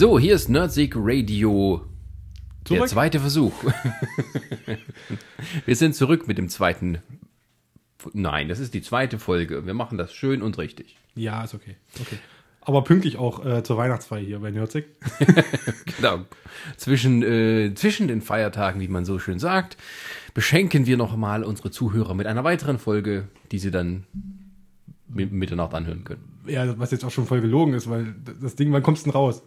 So, hier ist Nerdseek Radio. Der Zurück? zweite Versuch. Wir sind zurück mit dem zweiten. Nein, das ist die zweite Folge. Wir machen das schön und richtig. Ja, ist okay. okay. Aber pünktlich auch äh, zur Weihnachtsfeier hier bei Nerdsick. Genau. Zwischen, äh, zwischen den Feiertagen, wie man so schön sagt, beschenken wir nochmal unsere Zuhörer mit einer weiteren Folge, die sie dann mit Mitternacht anhören können. Ja, was jetzt auch schon voll gelogen ist, weil das Ding, wann kommst du denn raus?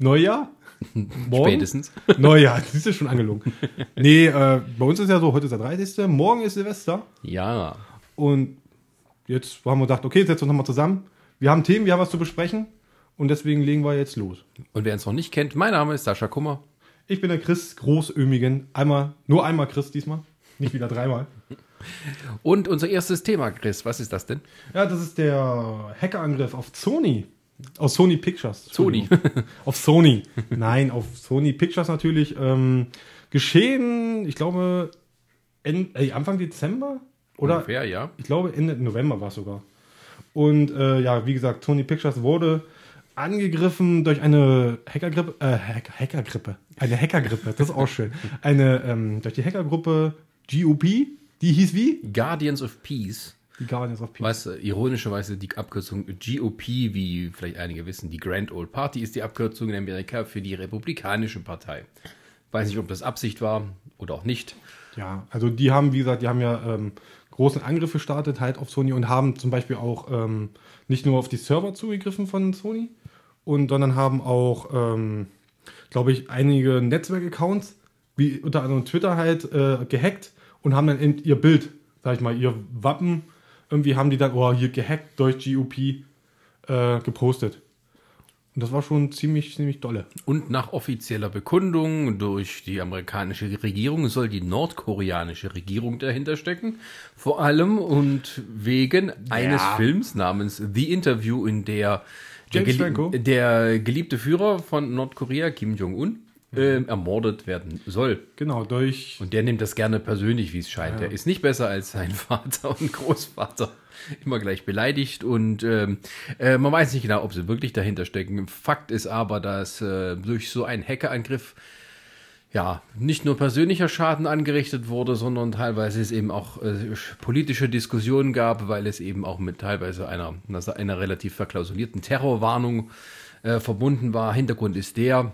Neujahr? Morgen? Spätestens. Neujahr, das ist ja schon angelogen. Nee, äh, bei uns ist ja so, heute ist der 30. Morgen ist Silvester. Ja. Und jetzt haben wir gedacht, okay, jetzt setzen wir uns nochmal zusammen. Wir haben Themen, wir haben was zu besprechen. Und deswegen legen wir jetzt los. Und wer uns noch nicht kennt, mein Name ist Sascha Kummer. Ich bin der Chris Großömigen. Einmal, nur einmal Chris diesmal. Nicht wieder dreimal. Und unser erstes Thema, Chris, was ist das denn? Ja, das ist der Hackerangriff auf Sony. Auf Sony Pictures. Sony. Auf Sony. Nein, auf Sony Pictures natürlich. Ähm, geschehen, ich glaube, End, äh, Anfang Dezember? Oder Ungefähr, ja. ich glaube Ende November war es sogar. Und äh, ja, wie gesagt, Sony Pictures wurde angegriffen durch eine Hackergrippe, äh, Hack, Hackergrippe, eine Hackergrippe, das ist auch schön. Eine, ähm, durch die Hackergruppe GOP, die hieß wie? Guardians of Peace. Die Guardians of Peace. Was äh, ironischerweise die Abkürzung GOP, wie vielleicht einige wissen, die Grand Old Party ist die Abkürzung in Amerika für die Republikanische Partei. Weiß nicht, ob das Absicht war oder auch nicht. Ja, also die haben, wie gesagt, die haben ja ähm, großen Angriff gestartet halt auf Sony und haben zum Beispiel auch ähm, nicht nur auf die Server zugegriffen von Sony, und sondern haben auch, ähm, glaube ich, einige Netzwerkaccounts, wie unter anderem Twitter halt, äh, gehackt und haben dann eben ihr Bild, sag ich mal, ihr Wappen, irgendwie haben die dann, oh, hier gehackt durch GOP äh, gepostet. Und das war schon ziemlich, ziemlich dolle. Und nach offizieller Bekundung durch die amerikanische Regierung soll die nordkoreanische Regierung dahinter stecken. Vor allem und wegen eines Films namens The Interview, in der der, James gelie- Franco? der geliebte Führer von Nordkorea, Kim Jong-un, ähm, ermordet werden soll. Genau, durch Und der nimmt das gerne persönlich, wie es scheint. Der ist nicht besser als sein Vater und Großvater. Immer gleich beleidigt und ähm, äh, man weiß nicht genau, ob sie wirklich dahinter stecken. Fakt ist aber, dass äh, durch so einen Hackerangriff ja nicht nur persönlicher Schaden angerichtet wurde, sondern teilweise es eben auch äh, politische Diskussionen gab, weil es eben auch mit teilweise einer, einer relativ verklausulierten Terrorwarnung äh, verbunden war. Hintergrund ist der,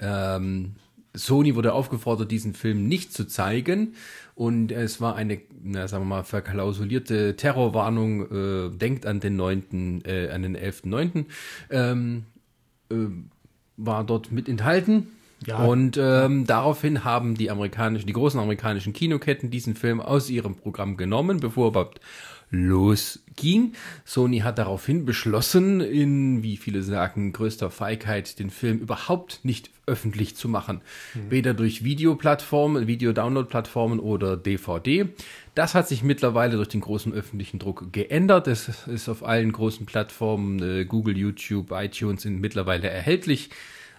ähm, Sony wurde aufgefordert, diesen Film nicht zu zeigen. Und es war eine, na, sagen wir mal, verklausulierte Terrorwarnung. Äh, denkt an den 9., äh, an den 11.9. Ähm, äh, war dort mit enthalten. Ja. Und ähm, daraufhin haben die amerikanischen, die großen amerikanischen Kinoketten diesen Film aus ihrem Programm genommen, bevor er überhaupt losging. Sony hat daraufhin beschlossen, in, wie viele sagen, größter Feigheit, den Film überhaupt nicht öffentlich zu machen. Weder durch Videoplattformen, Video-Download-Plattformen oder DVD. Das hat sich mittlerweile durch den großen öffentlichen Druck geändert. Es ist auf allen großen Plattformen, äh, Google, YouTube, iTunes sind mittlerweile erhältlich.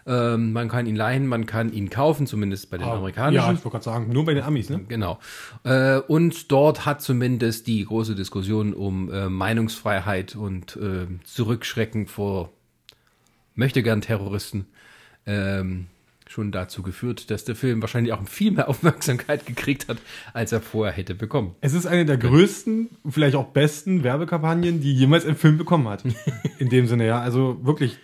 Ähm, man kann ihn leihen, man kann ihn kaufen, zumindest bei den Ja, amerikanischen. ich wollte gerade sagen, nur bei den Amis, ne? Genau. Äh, und dort hat zumindest die große Diskussion um äh, Meinungsfreiheit und äh, Zurückschrecken vor möchte gern Terroristen ähm, schon dazu geführt, dass der Film wahrscheinlich auch viel mehr Aufmerksamkeit gekriegt hat, als er vorher hätte bekommen. Es ist eine der größten, vielleicht auch besten Werbekampagnen, die jemals ein Film bekommen hat. In dem Sinne, ja. Also wirklich,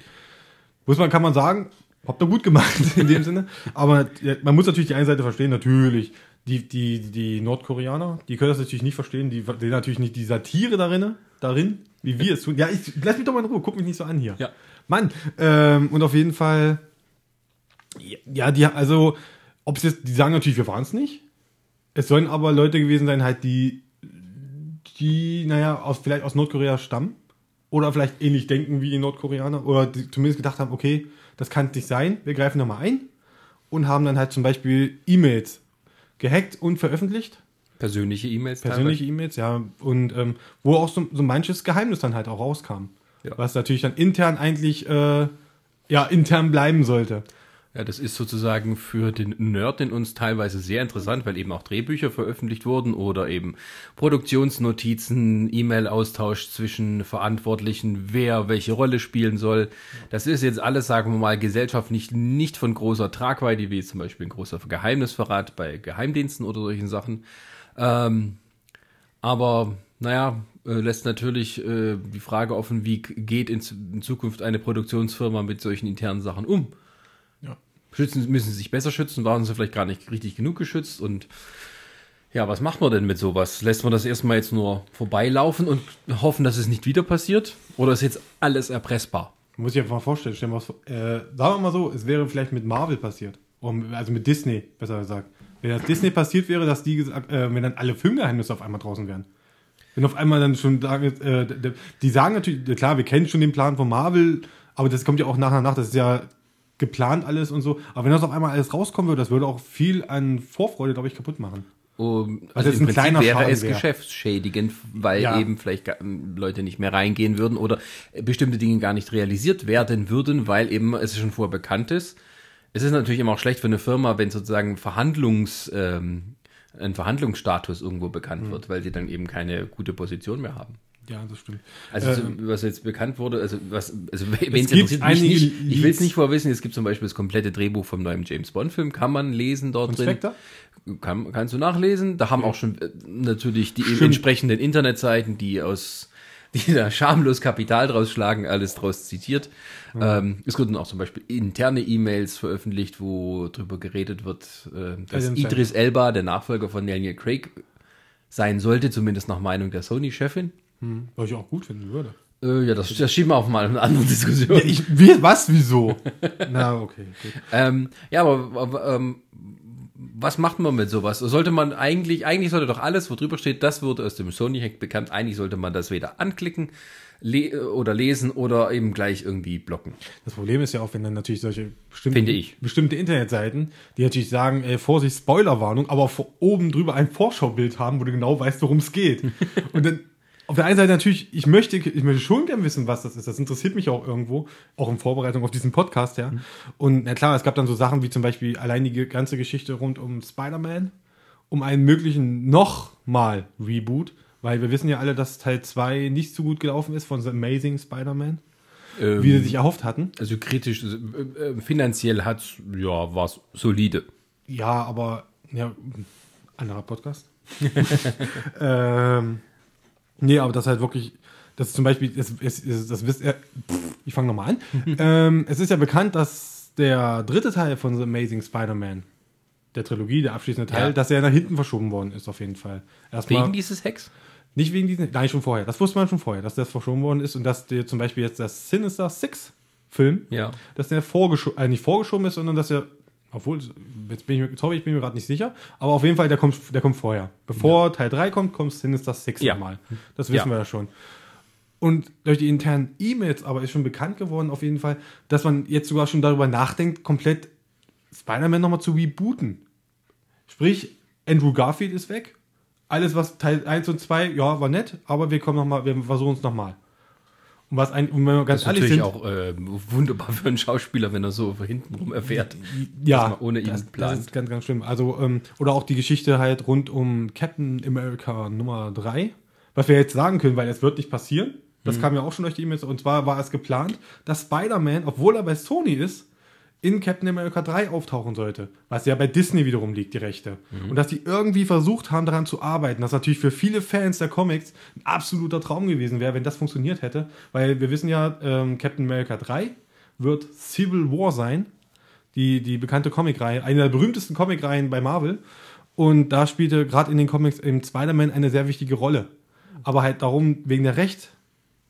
muss man, kann man sagen, habt ihr gut gemacht in dem Sinne. Aber man muss natürlich die eine Seite verstehen, natürlich. Die, die, die Nordkoreaner, die können das natürlich nicht verstehen, die sehen natürlich nicht die Satire darin, darin, wie wir es tun. Ja, ich, lass mich doch mal in Ruhe, guck mich nicht so an hier. Ja. Mann, ähm, und auf jeden Fall, ja, die, also, ob es jetzt, die sagen natürlich, wir waren es nicht. Es sollen aber Leute gewesen sein, halt, die, die, naja, aus, vielleicht aus Nordkorea stammen. Oder vielleicht ähnlich denken wie die Nordkoreaner. Oder die zumindest gedacht haben, okay, das kann nicht sein, wir greifen nochmal ein. Und haben dann halt zum Beispiel E-Mails gehackt und veröffentlicht. Persönliche E-Mails. Persönliche E-Mails, ja. Und ähm, wo auch so, so manches Geheimnis dann halt auch rauskam. Ja. Was natürlich dann intern eigentlich, äh, ja, intern bleiben sollte. Ja, das ist sozusagen für den Nerd in uns teilweise sehr interessant, weil eben auch Drehbücher veröffentlicht wurden oder eben Produktionsnotizen, E-Mail-Austausch zwischen Verantwortlichen, wer welche Rolle spielen soll. Das ist jetzt alles, sagen wir mal, gesellschaftlich nicht von großer Tragweite, wie zum Beispiel ein großer Geheimnisverrat bei Geheimdiensten oder solchen Sachen. Ähm, aber naja, äh, lässt natürlich äh, die Frage offen, wie geht in, in Zukunft eine Produktionsfirma mit solchen internen Sachen um? Schützen, müssen sie sich besser schützen, waren sie vielleicht gar nicht richtig genug geschützt und ja, was macht man denn mit sowas? Lässt man das erstmal jetzt nur vorbeilaufen und hoffen, dass es nicht wieder passiert? Oder ist jetzt alles erpressbar? Muss ich einfach mal vorstellen, stellen wir was, äh, sagen wir mal so, es wäre vielleicht mit Marvel passiert. Um, also mit Disney, besser gesagt. Wenn das Disney passiert wäre, dass die äh, wenn dann alle Filmgeheimnisse auf einmal draußen wären. Wenn auf einmal dann schon äh, die sagen natürlich, klar, wir kennen schon den Plan von Marvel, aber das kommt ja auch nach und nach, das ist ja geplant alles und so. Aber wenn das auf einmal alles rauskommen würde, das würde auch viel an Vorfreude, glaube ich, kaputt machen. Um, also, also im Prinzip wäre Schaden es wäre. geschäftsschädigend, weil ja. eben vielleicht Leute nicht mehr reingehen würden oder bestimmte Dinge gar nicht realisiert werden würden, weil eben es schon vorher bekannt ist. Es ist natürlich immer auch schlecht für eine Firma, wenn sozusagen Verhandlungs, ähm, ein Verhandlungsstatus irgendwo bekannt mhm. wird, weil sie dann eben keine gute Position mehr haben. Ja, das stimmt. Also ähm, was jetzt bekannt wurde, also was, also wenn es interessiert mich nicht, ich will es nicht vorwissen, es gibt zum Beispiel das komplette Drehbuch vom neuen James Bond Film, kann man lesen dort drin. Kann, kannst du nachlesen. Da haben ja. auch schon äh, natürlich die Stimmt. entsprechenden Internetseiten, die aus die da schamlos Kapital draus schlagen, alles draus zitiert. Ja. Ähm, es wurden auch zum Beispiel interne E-Mails veröffentlicht, wo darüber geredet wird, äh, dass also Idris Elba, der Nachfolger von Daniel Craig, sein sollte, zumindest nach Meinung der Sony-Chefin. Hm, was ich auch gut finden würde. Äh, ja, das, das schieben wir auf mal eine andere Diskussion. Ja, ich, wie, was? Wieso? Na, okay. Ähm, ja, aber, aber ähm, was macht man mit sowas? Sollte man eigentlich, eigentlich sollte doch alles, wo drüber steht, das wurde aus dem Sony-Hack bekannt, eigentlich sollte man das weder anklicken le oder lesen oder eben gleich irgendwie blocken. Das Problem ist ja auch, wenn dann natürlich solche bestimmte, bestimmte Internetseiten, die natürlich sagen, äh, Vorsicht, Spoilerwarnung, aber oben drüber ein Vorschaubild haben, wo du genau weißt, worum es geht. Und dann auf der einen Seite natürlich, ich möchte, ich möchte schon gern wissen, was das ist. Das interessiert mich auch irgendwo, auch in Vorbereitung auf diesen Podcast, ja. Mhm. Und na klar, es gab dann so Sachen wie zum Beispiel allein die ganze Geschichte rund um Spider-Man, um einen möglichen nochmal Reboot, weil wir wissen ja alle, dass Teil 2 nicht so gut gelaufen ist von The Amazing Spider-Man. Ähm, wie sie sich erhofft hatten. Also kritisch, äh, äh finanziell hat ja, war es solide. Ja, aber, ja, anderer Podcast. ähm, Nee, aber das halt wirklich, das ist zum Beispiel, das, das, das wisst ihr, ich fange nochmal an. ähm, es ist ja bekannt, dass der dritte Teil von The Amazing Spider-Man, der Trilogie, der abschließende Teil, ja. dass er nach hinten verschoben worden ist, auf jeden Fall. Erstmal, wegen dieses Hacks? Nicht wegen diesen, nein, schon vorher. Das wusste man schon vorher, dass das verschoben worden ist und dass der zum Beispiel jetzt das Sinister Six Film, ja. dass der vorgeschoben, äh, nicht vorgeschoben ist, sondern dass er obwohl, jetzt bin ich mir, sorry, ich bin mir gerade nicht sicher. Aber auf jeden Fall, der kommt, der kommt vorher. Bevor ja. Teil 3 kommt, kommt Sinister Six ja. Mal. Das wissen ja. wir ja schon. Und durch die internen E-Mails aber ist schon bekannt geworden, auf jeden Fall, dass man jetzt sogar schon darüber nachdenkt, komplett Spider-Man nochmal zu rebooten. Sprich, Andrew Garfield ist weg. Alles, was Teil 1 und 2, ja, war nett, aber wir kommen noch mal, wir versuchen es nochmal. Und was ein, und wenn wir ganz das ist natürlich sind, auch äh, wunderbar für einen Schauspieler, wenn er so hintenrum erfährt. Ja, ohne ihn das, plant. Das ist ganz, ganz schlimm. Also, ähm, oder auch die Geschichte halt rund um Captain America Nummer 3, was wir jetzt sagen können, weil es wird nicht passieren. Das mhm. kam ja auch schon durch die E-Mails. Und zwar war es geplant, dass Spider-Man, obwohl er bei Sony ist, in Captain America 3 auftauchen sollte, was ja bei Disney wiederum liegt, die Rechte. Mhm. Und dass die irgendwie versucht haben, daran zu arbeiten, das natürlich für viele Fans der Comics ein absoluter Traum gewesen wäre, wenn das funktioniert hätte, weil wir wissen ja, ähm, Captain America 3 wird Civil War sein, die, die bekannte Comicreihe, eine der berühmtesten Comicreihen bei Marvel. Und da spielte gerade in den Comics im Spider-Man eine sehr wichtige Rolle. Aber halt darum, wegen der Recht,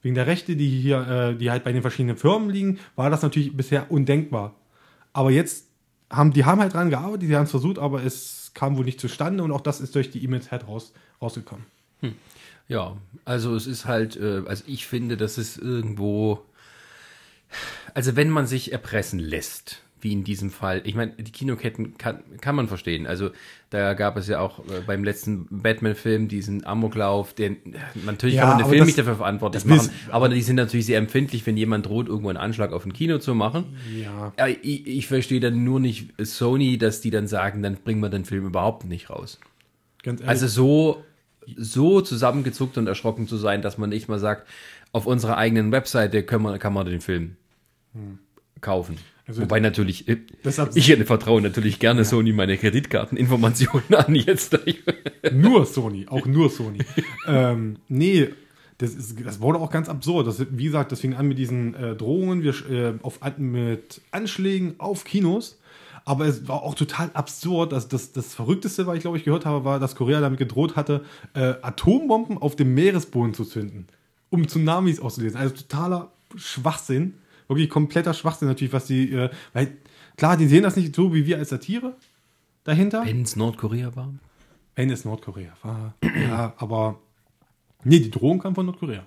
wegen der Rechte, die hier, äh, die halt bei den verschiedenen Firmen liegen, war das natürlich bisher undenkbar. Aber jetzt haben die haben halt dran gearbeitet, die haben es versucht, aber es kam wohl nicht zustande und auch das ist durch die E-Mails halt raus, rausgekommen. Hm. Ja, also es ist halt, äh, also ich finde, dass es irgendwo, also wenn man sich erpressen lässt, wie in diesem Fall. Ich meine, die Kinoketten kann, kann man verstehen. Also da gab es ja auch äh, beim letzten Batman-Film diesen Amoklauf, den natürlich Ja, kann man den Film das- nicht dafür verantwortlich machen, aber die sind natürlich sehr empfindlich, wenn jemand droht, irgendwo einen Anschlag auf ein Kino zu machen. Ja. Ja, ich, ich verstehe dann nur nicht Sony, dass die dann sagen, dann bringen wir den Film überhaupt nicht raus. Ganz ehrlich. Also so, so zusammengezuckt und erschrocken zu sein, dass man nicht mal sagt, auf unserer eigenen Webseite können wir, kann man den Film kaufen. Also- Wobei natürlich, äh, ich vertraue natürlich gerne Sony meine Kreditkarteninformationen an jetzt. Nur Sony, auch nur Sony. ähm, nee, das, ist, das wurde auch ganz absurd. Das, wie gesagt, das fing an mit diesen äh, Drohungen, wir, äh, auf, mit Anschlägen auf Kinos. Aber es war auch total absurd. dass das, das Verrückteste, was ich glaube ich gehört habe, war, dass Korea damit gedroht hatte, äh, Atombomben auf dem Meeresboden zu zünden, um Tsunamis auszulösen. Also totaler Schwachsinn. Wirklich kompletter Schwachsinn natürlich, was die, äh, weil klar, die sehen das nicht so wie wir als Satire dahinter. Wenn es Nordkorea war. Wenn es Nordkorea war. ja, aber. Nee, die Drohung kam von Nordkorea.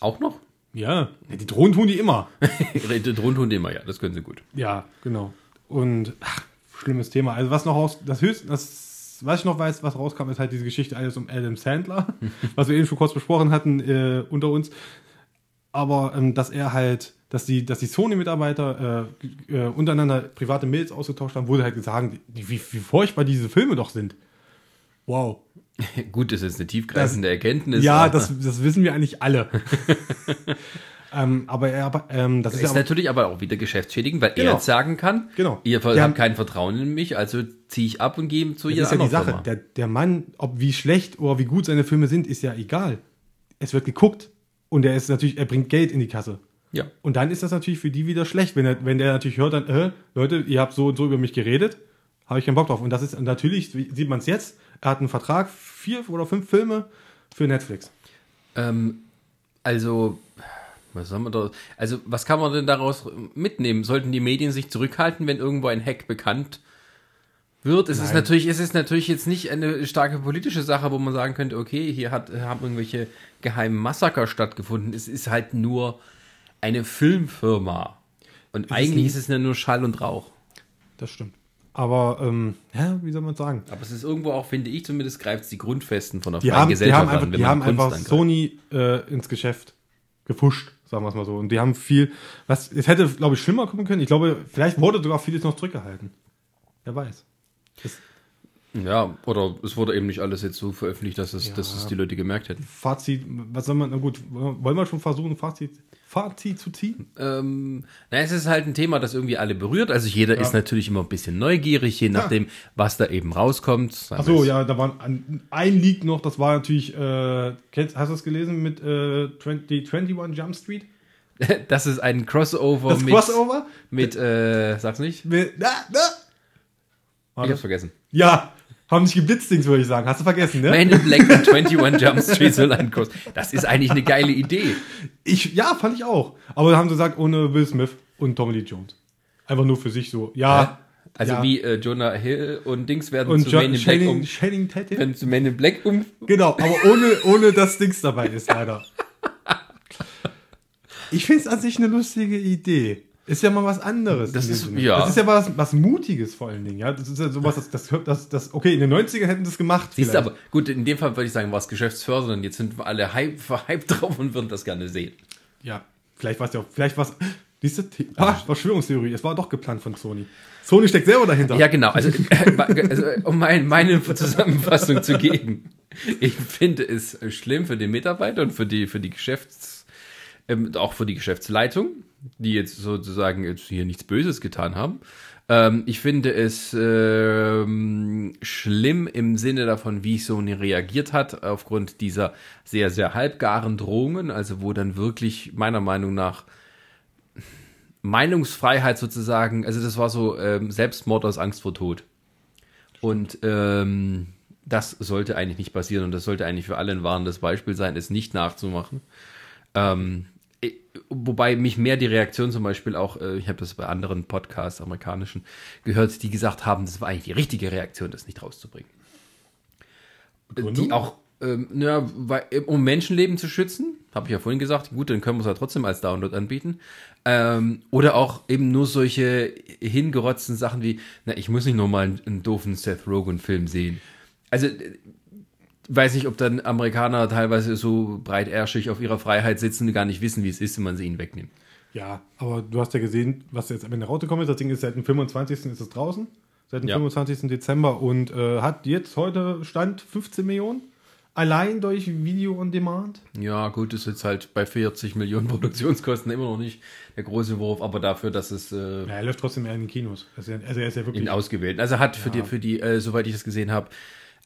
Auch noch? Ja, die Drohnen tun die immer. Drohnen tun die immer, ja, das können sie gut. ja, genau. Und ach, schlimmes Thema. Also was noch raus, das höchste, das, was ich noch weiß, was rauskam, ist halt diese Geschichte alles um Adam Sandler, was wir eben schon kurz besprochen hatten äh, unter uns. Aber ähm, dass er halt, dass die, dass die Sony-Mitarbeiter äh, äh, untereinander private Mails ausgetauscht haben, wurde halt gesagt, wie, wie furchtbar diese Filme doch sind. Wow. Gut, das ist eine tiefgreifende Erkenntnis. Ja, das, das wissen wir eigentlich alle. ähm, aber er, ähm, das ist, ist ja aber, natürlich aber auch wieder geschäftsschädigend, weil er Genau. jetzt sagen kann, Genau. ihr Wir habt kein Vertrauen in mich, also ziehe ich ab und gehe zu das jeder ist ja die Sache. Der, der Mann, ob wie schlecht oder wie gut seine Filme sind, ist ja egal. Es wird geguckt und er ist natürlich, er bringt Geld in die Kasse. Ja. Und dann ist das natürlich für die wieder schlecht, wenn er, wenn der natürlich hört, dann, äh, Leute, ihr habt so und so über mich geredet, habe ich keinen Bock drauf. Und das ist natürlich, wie- sieht man es jetzt, er hat einen Vertrag, vier oder fünf Filme für Netflix. Ähm, also, was soll man da, also, was kann man denn daraus mitnehmen? Sollten die Medien sich zurückhalten, wenn irgendwo ein Hack bekannt wird? Es ist Nein. natürlich, es ist natürlich jetzt nicht eine starke politische Sache, wo man sagen könnte, okay, hier hat, haben irgendwelche geheimen Massaker stattgefunden. Es ist halt nur eine Filmfirma. Und ist eigentlich ein- ist es ja nur Schall und Rauch. Das stimmt. Aber, ähm, ja, wie soll man sagen? Aber es ist irgendwo auch, finde ich zumindest, greift es die Grundfesten von der Die freien haben, die Gesellschaft haben einfach, an, die haben Kunst einfach angreift. Sony äh, ins Geschäft gefuscht, sagen wir es mal so. Und die haben viel, was, es hätte, glaube ich, schlimmer kommen können. Ich glaube, vielleicht wurde sogar vieles noch zurückgehalten. Wer weiß. Das Ja, oder es wurde eben nicht alles jetzt so veröffentlicht, dass es, dass es die Leute gemerkt hätten. Fazit, was soll man, na gut, wollen wir schon versuchen, Fazit, Fazit zu ziehen? Ähm, na, es ist halt ein Thema, das irgendwie alle berührt. Also jeder ist natürlich immer ein bisschen neugierig, je nachdem, was da eben rauskommt. Achso, ja, da war ein, ein Leak noch, das war natürlich, äh, kennst, hast du es gelesen mit äh, 20, 21 Jump Street? Das ist ein Crossover Das mit, Crossover? mit äh, sag's nicht? Mit, na, na. Ich hab's vergessen. Ja, haben nicht geblitzt, Dings, würde ich sagen. Hast du vergessen, ne? Man in Black und 21 Jump Street soll ein Cross. Das ist eigentlich eine geile Idee. Ich, ja, fand ich auch. Aber da haben sie gesagt, ohne Will Smith und Tommy Lee Jones. Einfach nur für sich so. Ja. Also ja. wie äh, Jonah Hill und Dings werden und zu Man in Black um, Channing Tatum. werden zu Man in Black um. Genau, aber ohne, ohne dass Dings dabei ist, leider. Ich finde es an sich eine lustige Idee. Ist ja mal was anderes. Das ist- Sinne. ja. Das ist ja was, was Mutiges vor allen Dingen. Ja? Das ist ja sowas, das, das, das, das, okay, in den 90ern hätten das gemacht. Siehst vielleicht. aber gut, in dem Fall würde ich sagen, war es geschäftsfördernd. Jetzt sind wir alle hype, hype drauf und würden das gerne sehen. Ja, vielleicht war es ja auch, vielleicht war es, diese, ah, Verschwörungstheorie, es war doch geplant von Sony. Sony steckt selber dahinter. Ja, genau. Also, äh, also um mein, meine Zusammenfassung zu geben. Ich finde es schlimm für den Mitarbeiter und für die, für die Geschäfts, ähm, auch für die Geschäftsleitung, die jetzt sozusagen jetzt hier nichts Böses getan haben. Ähm, ich finde es ähm, schlimm im Sinne davon, wie Sony reagiert hat, aufgrund dieser sehr, sehr halbgaren Drohungen, also wo dann wirklich meiner Meinung nach Meinungsfreiheit sozusagen, also das war so ähm, Selbstmord aus Angst vor Tod. Und ähm, das sollte eigentlich nicht passieren und das sollte eigentlich für alle ein warnendes Beispiel sein, es nicht nachzumachen. Ähm, wobei mich mehr die Reaktion zum Beispiel auch, äh, ich habe das bei anderen Podcasts, amerikanischen, gehört, die gesagt haben, das war eigentlich die richtige Reaktion, das nicht rauszubringen. Begründung? Die auch, ähm, naja, weil, um Menschenleben zu schützen, habe ich ja vorhin gesagt. Gut, dann können wir es ja trotzdem als Download anbieten. Ähm, oder auch eben nur solche hingerotzten Sachen wie, na, ich muss nicht nur mal einen, einen doofen Seth Rogen-Film sehen. Also, äh, weiß nicht, ob dann Amerikaner teilweise so breitärschig auf ihrer Freiheit sitzen und gar nicht wissen, wie es ist, wenn man sie ihnen wegnimmt. Ja, aber du hast ja gesehen, was jetzt am Ende rausgekommen ist. Das Ding ist seit dem 25. ist es draußen. Seit dem Ja. 25. Dezember und äh, hat jetzt heute Stand 15 Millionen. Allein durch Video on Demand. Ja, gut, ist jetzt halt bei 40 Millionen Produktionskosten immer noch nicht der große Wurf, aber dafür, dass es äh, Ja, er läuft trotzdem eher in den Kinos. Also, er- ist ja wirklich. in ausgewählten. Also hat für die, für die, äh, soweit ich das gesehen habe,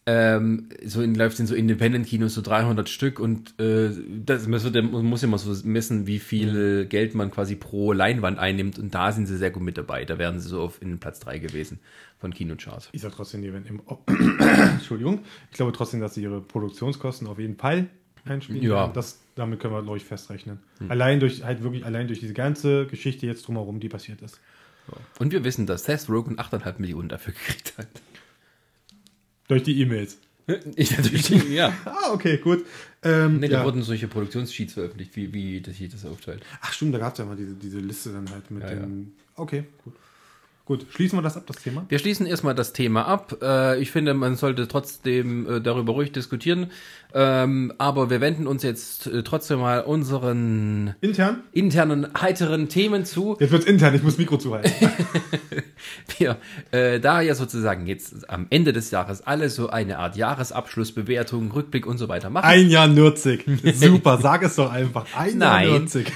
ähm, so in, läuft in so Independent-Kinos so 300 Stück und äh, das, man, wird, man muss ja mal so messen, wie viel Geld man quasi pro Leinwand einnimmt und da sind sie sehr gut mit dabei. Da wären sie so auf in Platz 3 gewesen von Kinocharts. Ich sag trotzdem, die werden im. Entschuldigung. Ich glaube trotzdem, dass sie ihre Produktionskosten auf jeden Fall einspielen. Ja. Das, damit können wir, glaube ich, festrechnen. Allein durch, halt wirklich, allein durch diese ganze Geschichte jetzt drumherum, die passiert ist. Und wir wissen, dass Seth Rogen 8,5 Millionen dafür gekriegt hat. Durch die E-Mails. Ich natürlich, nicht, ja. Ah, okay, gut. Ähm, Nee, da ja. wurden solche Produktionssheets veröffentlicht, wie, wie das sich das aufteilt. Ach stimmt, da gab es ja mal diese, diese Liste dann halt mit Ja, den. Okay, gut. Gut, schließen wir das ab, das Thema. Wir schließen erstmal das Thema ab. Äh, ich finde, man sollte trotzdem äh, darüber ruhig diskutieren. Ähm, aber wir wenden uns jetzt äh, trotzdem mal unseren Intern? internen, heiteren Themen zu. Jetzt wird's intern, ich muss Mikro zuhalten. Wir, äh, da ja sozusagen jetzt am Ende des Jahres alle so eine Art Jahresabschlussbewertung, Rückblick und so weiter machen. Ein Jahr Nürzig. Super, sag es doch einfach. Ein Nein. Jahr Nürzig.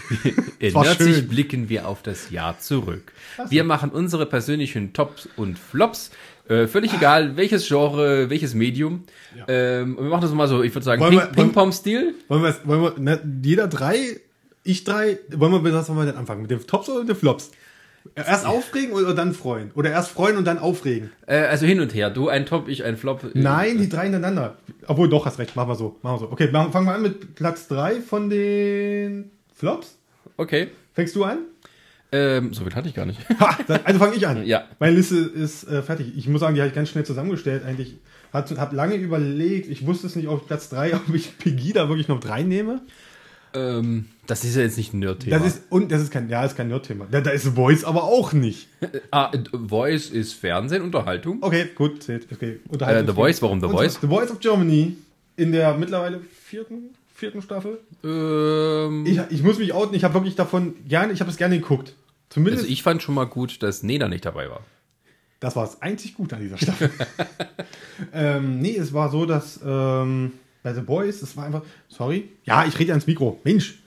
In 90 schön. blicken wir auf das Jahr zurück. Wir machen unsere persönlichen Tops und Flops. Äh, völlig egal, welches Genre, welches Medium. Ähm, und wir machen das mal so, ich würde sagen, Wollen Ping- wir- wollen- Ping-Pong-Stil. Wollen wir, wollen wir ne, jeder drei, ich drei, wollen wir, was wollen wir denn anfangen? Mit den Tops oder mit den Flops? Erst aufregen oder dann freuen? Oder erst freuen und dann aufregen? Äh, also hin und her. Du ein Top, ich ein Flop. Äh, Nein, die drei hintereinander. Obwohl, doch, hast recht, machen wir so. Machen wir so. Okay, fangen wir an mit Platz drei von den Flops. Okay. Fängst du an? Ähm, so viel hatte ich gar nicht. Ha, dann- also fange ich an. Ja. Meine Liste ist äh, fertig. Ich muss sagen, die habe ich ganz schnell zusammengestellt. Eigentlich habe lange überlegt. Ich wusste es nicht auf Platz 3, ob ich Pegida wirklich noch drei nehme. ähm, das ist ja jetzt nicht ein Nerd-Thema. Das ist, und das ist kein, ja, ist kein Nerd-Thema. Da, da ist Voice aber auch nicht. ah, Voice ist Fernsehen, Unterhaltung. Okay, gut, zählt. Okay. Äh, The Voice, warum The Voice? The Voice of Germany in der mittlerweile vierten, vierten Staffel. Ähm, Ich, ich muss mich outen, ich habe wirklich davon gerne, ich habe es gerne geguckt. Zumindest, also ich fand schon mal gut, dass Nena nicht dabei war. das war das einzig Gute an dieser Staffel. ähm, nee, es war so, dass ähm, bei The Boys, es war einfach, sorry, ja, ich rede ans Mikro, Mensch,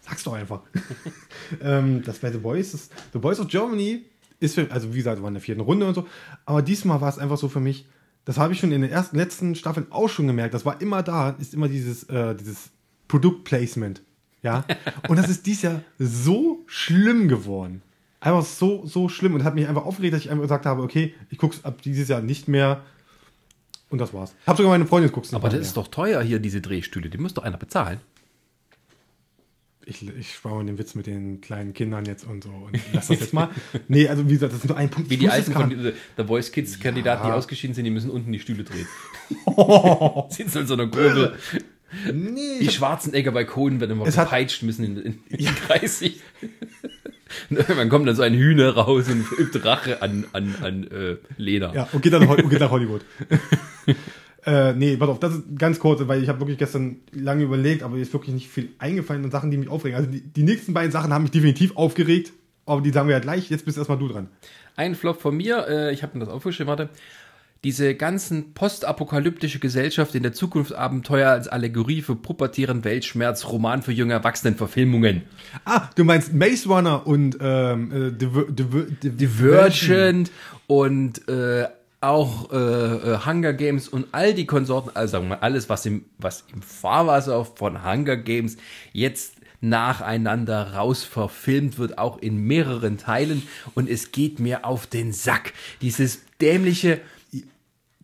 sag's doch einfach. ähm, das bei The Boys, das, The Boys of Germany ist für, also wie gesagt, war in der vierten Runde und so, aber diesmal war es einfach so für mich, das habe ich schon in den ersten, letzten Staffeln auch schon gemerkt, das war immer da, ist immer dieses, äh, dieses Produktplacement. Ja, und das ist dieses Jahr so schlimm geworden. Einfach so, so schlimm und hat mich einfach aufgeregt, dass ich einfach gesagt habe, okay, ich guck's ab dieses Jahr nicht mehr. Und das war's. Hab sogar meine Freundin guckt Aber das ist doch teuer hier, diese Drehstühle. Die muss doch einer bezahlen. Ich, ich spare den Witz mit den kleinen Kindern jetzt und so. Und lass das jetzt mal. Nee, also wie gesagt, das ist nur ein Punkt. Wie die alten von The, Voice Kids Kandidaten, die ausgeschieden sind, die müssen unten die Stühle drehen. Sitzen in so einer Kurbel. Nee, Die Schwarzenegger bei Cohen werden immer Es gepeitscht, müssen in, in, in 30. Und Irgendwann kommt dann so ein Hühner raus und übt Rache an, an, an äh, Leder. ja, und geht, dann, und geht nach Hollywood. äh, nee, pass auf, das ist ganz kurz, weil ich habe wirklich gestern lange überlegt, aber mir ist wirklich nicht viel eingefallen und Sachen, die mich aufregen. Also die, die nächsten beiden Sachen haben mich definitiv aufgeregt, aber die sagen wir ja gleich. Jetzt bist erstmal du dran. Ein Flop von mir, äh, ich habe mir das aufgeschrieben, warte. Diese ganzen postapokalyptische Gesellschaft in der Zukunftsabenteuer als Allegorie für pubertären Weltschmerz, Roman für junge Erwachsenenverfilmungen. Ah, du meinst Maze Runner und ähm, äh, Diver, Diver, Diver, Divergent und äh, auch äh, äh, Hunger Games und all die Konsorten, also sagen wir mal, alles, was im, was im Fahrwasser von Hunger Games jetzt nacheinander raus verfilmt wird, auch in mehreren Teilen und es geht mir auf den Sack. Dieses dämliche,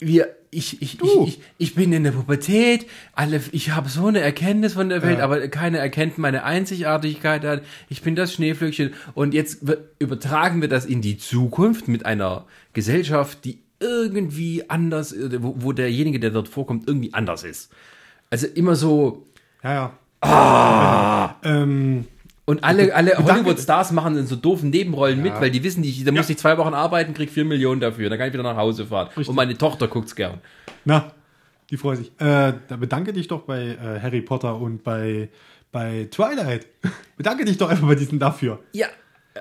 wir, ich, ich, ich, ich, ich bin in der Pubertät, alle, ich habe so eine Erkenntnis von der Welt, Ja. aber keiner erkennt meine Einzigartigkeit an. Ich bin das Schneeflöckchen und jetzt übertragen wir das in die Zukunft mit einer Gesellschaft, die irgendwie anders, äh, wo, wo derjenige, der dort vorkommt, irgendwie anders ist. Also immer so, Ja, ja. Ah. Ähm, Und alle, alle Hollywood-Stars machen in so doofen Nebenrollen mit, weil die wissen, die, da muss ich zwei Wochen arbeiten, krieg vier Millionen dafür, dann kann ich wieder nach Hause fahren. Und meine Tochter guckt's gern. na, die freut sich. Äh, da bedanke dich doch bei äh, Harry Potter und bei, bei Twilight. bedanke dich doch einfach bei diesen dafür. Ja,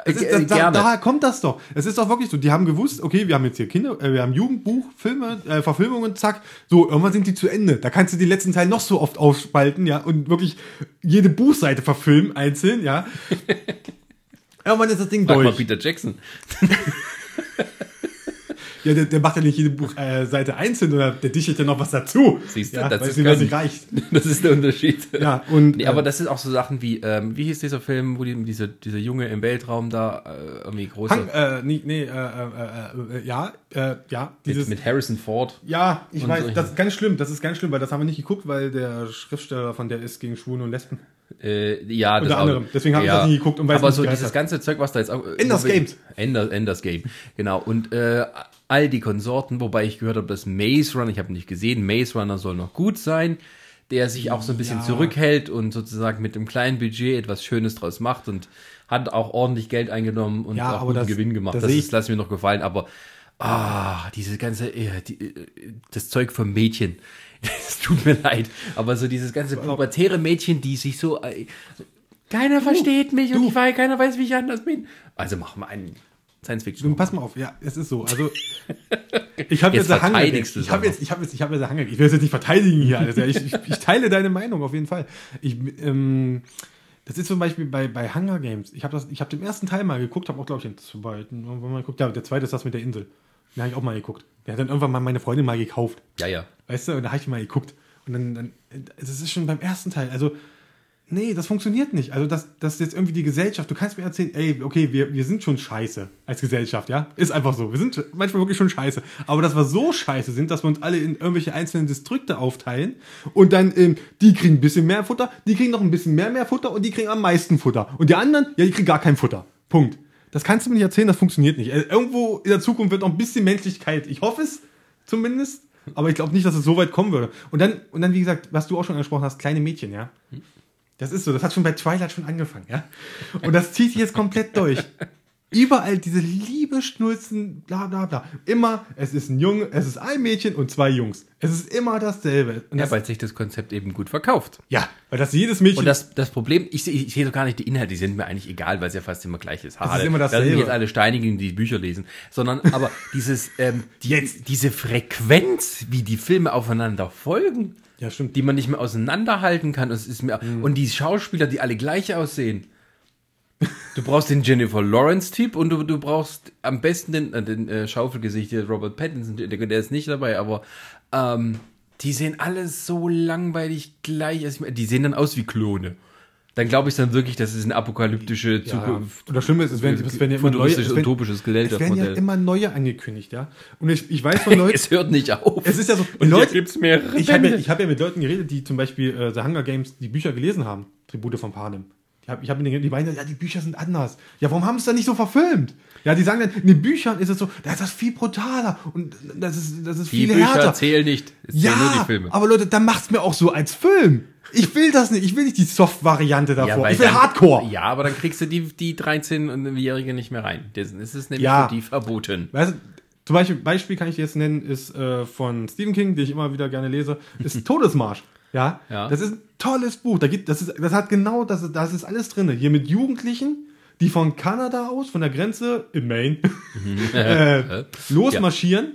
ist, äh, da, da, daher kommt das doch. Es ist doch wirklich so. Die haben gewusst, okay, wir haben jetzt hier Kinder, äh, wir haben Jugendbuch, Filme, äh, Verfilmungen, zack. So, irgendwann sind die zu Ende. Da kannst du die letzten Teile noch so oft aufspalten, ja, und wirklich jede Buchseite verfilmen, einzeln, ja. irgendwann ist das Ding Frag mal durch. Peter Jackson. Ja, der, der macht ja nicht jede Buchseite äh, Seite einzeln, oder der dichtet ja noch was dazu. Siehst du, ja, das ist was Können. nicht reicht. Das ist der Unterschied. Ja, und Nee, aber äh, das sind auch so Sachen wie, ähm, wie hieß dieser Film, wo die, dieser, dieser Junge im Weltraum da äh, irgendwie große Hang, äh, nee, nee, äh, äh, äh, äh, ja, äh, ja, dieses, mit, mit Harrison Ford. ja, ich weiß, solche- das ist ganz schlimm, das ist ganz schlimm, weil das haben wir nicht geguckt, weil der Schriftsteller von der ist gegen Schwulen und Lesben. Äh, ja, das Unter auch. anderem. Deswegen hab ich das nie geguckt und weiß Aber nicht, so dieses heißt ganze Zeug, was da jetzt auch. Enders Games. Ender, Enders Game, genau. Und äh, all die Konsorten, wobei ich gehört habe, dass Maze Runner, ich habe nicht gesehen, Maze Runner soll noch gut sein, der sich auch so ein bisschen Ja. zurückhält und sozusagen mit einem kleinen Budget etwas Schönes draus macht und hat auch ordentlich Geld eingenommen und Ja, auch guten das- Gewinn gemacht. das Das, ist, lass mir noch gefallen, aber ah, diese ganze, äh, die, äh, das Zeug vom Mädchen. Es tut mir leid, aber so dieses ganze pubertäre Mädchen, die sich so, äh, keiner versteht mich und ich weiß, keiner weiß, wie ich anders bin. Also machen wir einen Science Fiction. Nun, pass mal auf, ja, es ist so. Also, ich habe Jetzt jetzt, Hunger du Ich habe aber. jetzt, ich habe jetzt, ich habe jetzt Hunger. Ich will es jetzt nicht verteidigen hier. Also, ich, ich, ich teile deine Meinung auf jeden Fall. Ich, ähm, das ist zum Beispiel bei, bei Hunger Games. Ich habe das, ich habe den ersten Teil mal geguckt, habe auch glaube ich den zweiten mal geguckt. Ja, der zweite ist das mit der Insel. Den habe ich auch mal geguckt. Der hat dann irgendwann mal meine Freundin mal gekauft. Ja, ja. Weißt du, und da habe ich mal geguckt. Und dann, dann, das ist schon beim ersten Teil. Also, nee, das funktioniert nicht. Also, das, das ist jetzt irgendwie die Gesellschaft. Du kannst mir erzählen, ey, okay, wir, wir sind schon scheiße als Gesellschaft, ja? Ist einfach so. Wir sind manchmal wirklich schon scheiße. Aber dass wir so scheiße sind, dass wir uns alle in irgendwelche einzelnen Distrikte aufteilen und dann, ähm, die kriegen ein bisschen mehr Futter, die kriegen noch ein bisschen mehr mehr Futter und die kriegen am meisten Futter. Und die anderen, ja, die kriegen gar kein Futter. Punkt. Das kannst du mir nicht erzählen, das funktioniert nicht. Äh, Irgendwo in der Zukunft wird noch ein bisschen Menschlichkeit. Ich hoffe es zumindest. Aber ich glaube nicht, dass es so weit kommen würde. Und dann, und dann, wie gesagt, was du auch schon angesprochen hast, kleine Mädchen, ja. Das ist so, das hat schon bei Twilight schon angefangen, ja. Und das zieht sich jetzt komplett durch. Überall diese Liebe, Schnulzen, bla bla bla. Immer, es ist ein Junge, es ist ein Mädchen und zwei Jungs. Es ist immer dasselbe. Und Ja, das, weil sich das Konzept eben gut verkauft. ja, weil das jedes Mädchen. Und das, das Problem, ich, sehe- ich sehe doch gar nicht die Inhalte, die sind mir eigentlich egal, weil es ja fast immer gleich ist. ist immer da sind dasselbe. jetzt alle Steinigen, die Bücher lesen. Sondern aber dieses, ähm, die, diese Frequenz, wie die Filme aufeinander folgen, ja, stimmt. die man nicht mehr auseinanderhalten kann. Es ist mir, Mhm. Und die Schauspieler, die alle gleich aussehen. Du brauchst den Jennifer Lawrence-Typ und du, du brauchst am besten den, äh, den äh, Schaufelgesicht, hier Robert Pattinson, der, der ist nicht dabei, aber ähm, die sehen alle so langweilig gleich. Also Die sehen dann aus wie Klone. Dann glaube ich dann wirklich, das ist eine apokalyptische Ja. Zukunft. Und das Schlimme ist, es werden, es werden ja immer neue, es werden, utopisches es werden ja immer neue angekündigt, ja. Und ich, ich weiß von Leuten, Es hört nicht auf. es ist ja so, Und Leute, gibt's mehrere Ich habe ja, ich hab ja mit Leuten geredet, die zum Beispiel äh, The Hunger Games die Bücher gelesen haben. Tribute von Panem. Ich habe ich hab die meinen, ja, die Bücher sind anders. Ja, warum haben sie es dann nicht so verfilmt? Ja, die sagen dann, in den Büchern ist es so, da ist das viel brutaler und das ist, das ist die viel Bücher härter. zählen nicht. Es zählen nur die Ja, Filme. aber Leute, dann macht's mir auch so als Film. Ich will das nicht. Ich will nicht die Soft-Variante davor. weil ich will dann- Hardcore. Ja, aber dann kriegst du die, die 13-Jährige nicht mehr rein. Das ist nämlich Ja. für die verboten. Weißt du, zum Beispiel, Beispiel kann ich jetzt nennen, ist äh, von Stephen King, den ich immer wieder gerne lese, ist Todesmarsch. Ja? Ja. Das ist ein tolles Buch. Da gibt, das, ist, das hat genau, das, das ist alles drin. Hier mit Jugendlichen, die von Kanada aus, von der Grenze in Maine, äh, losmarschieren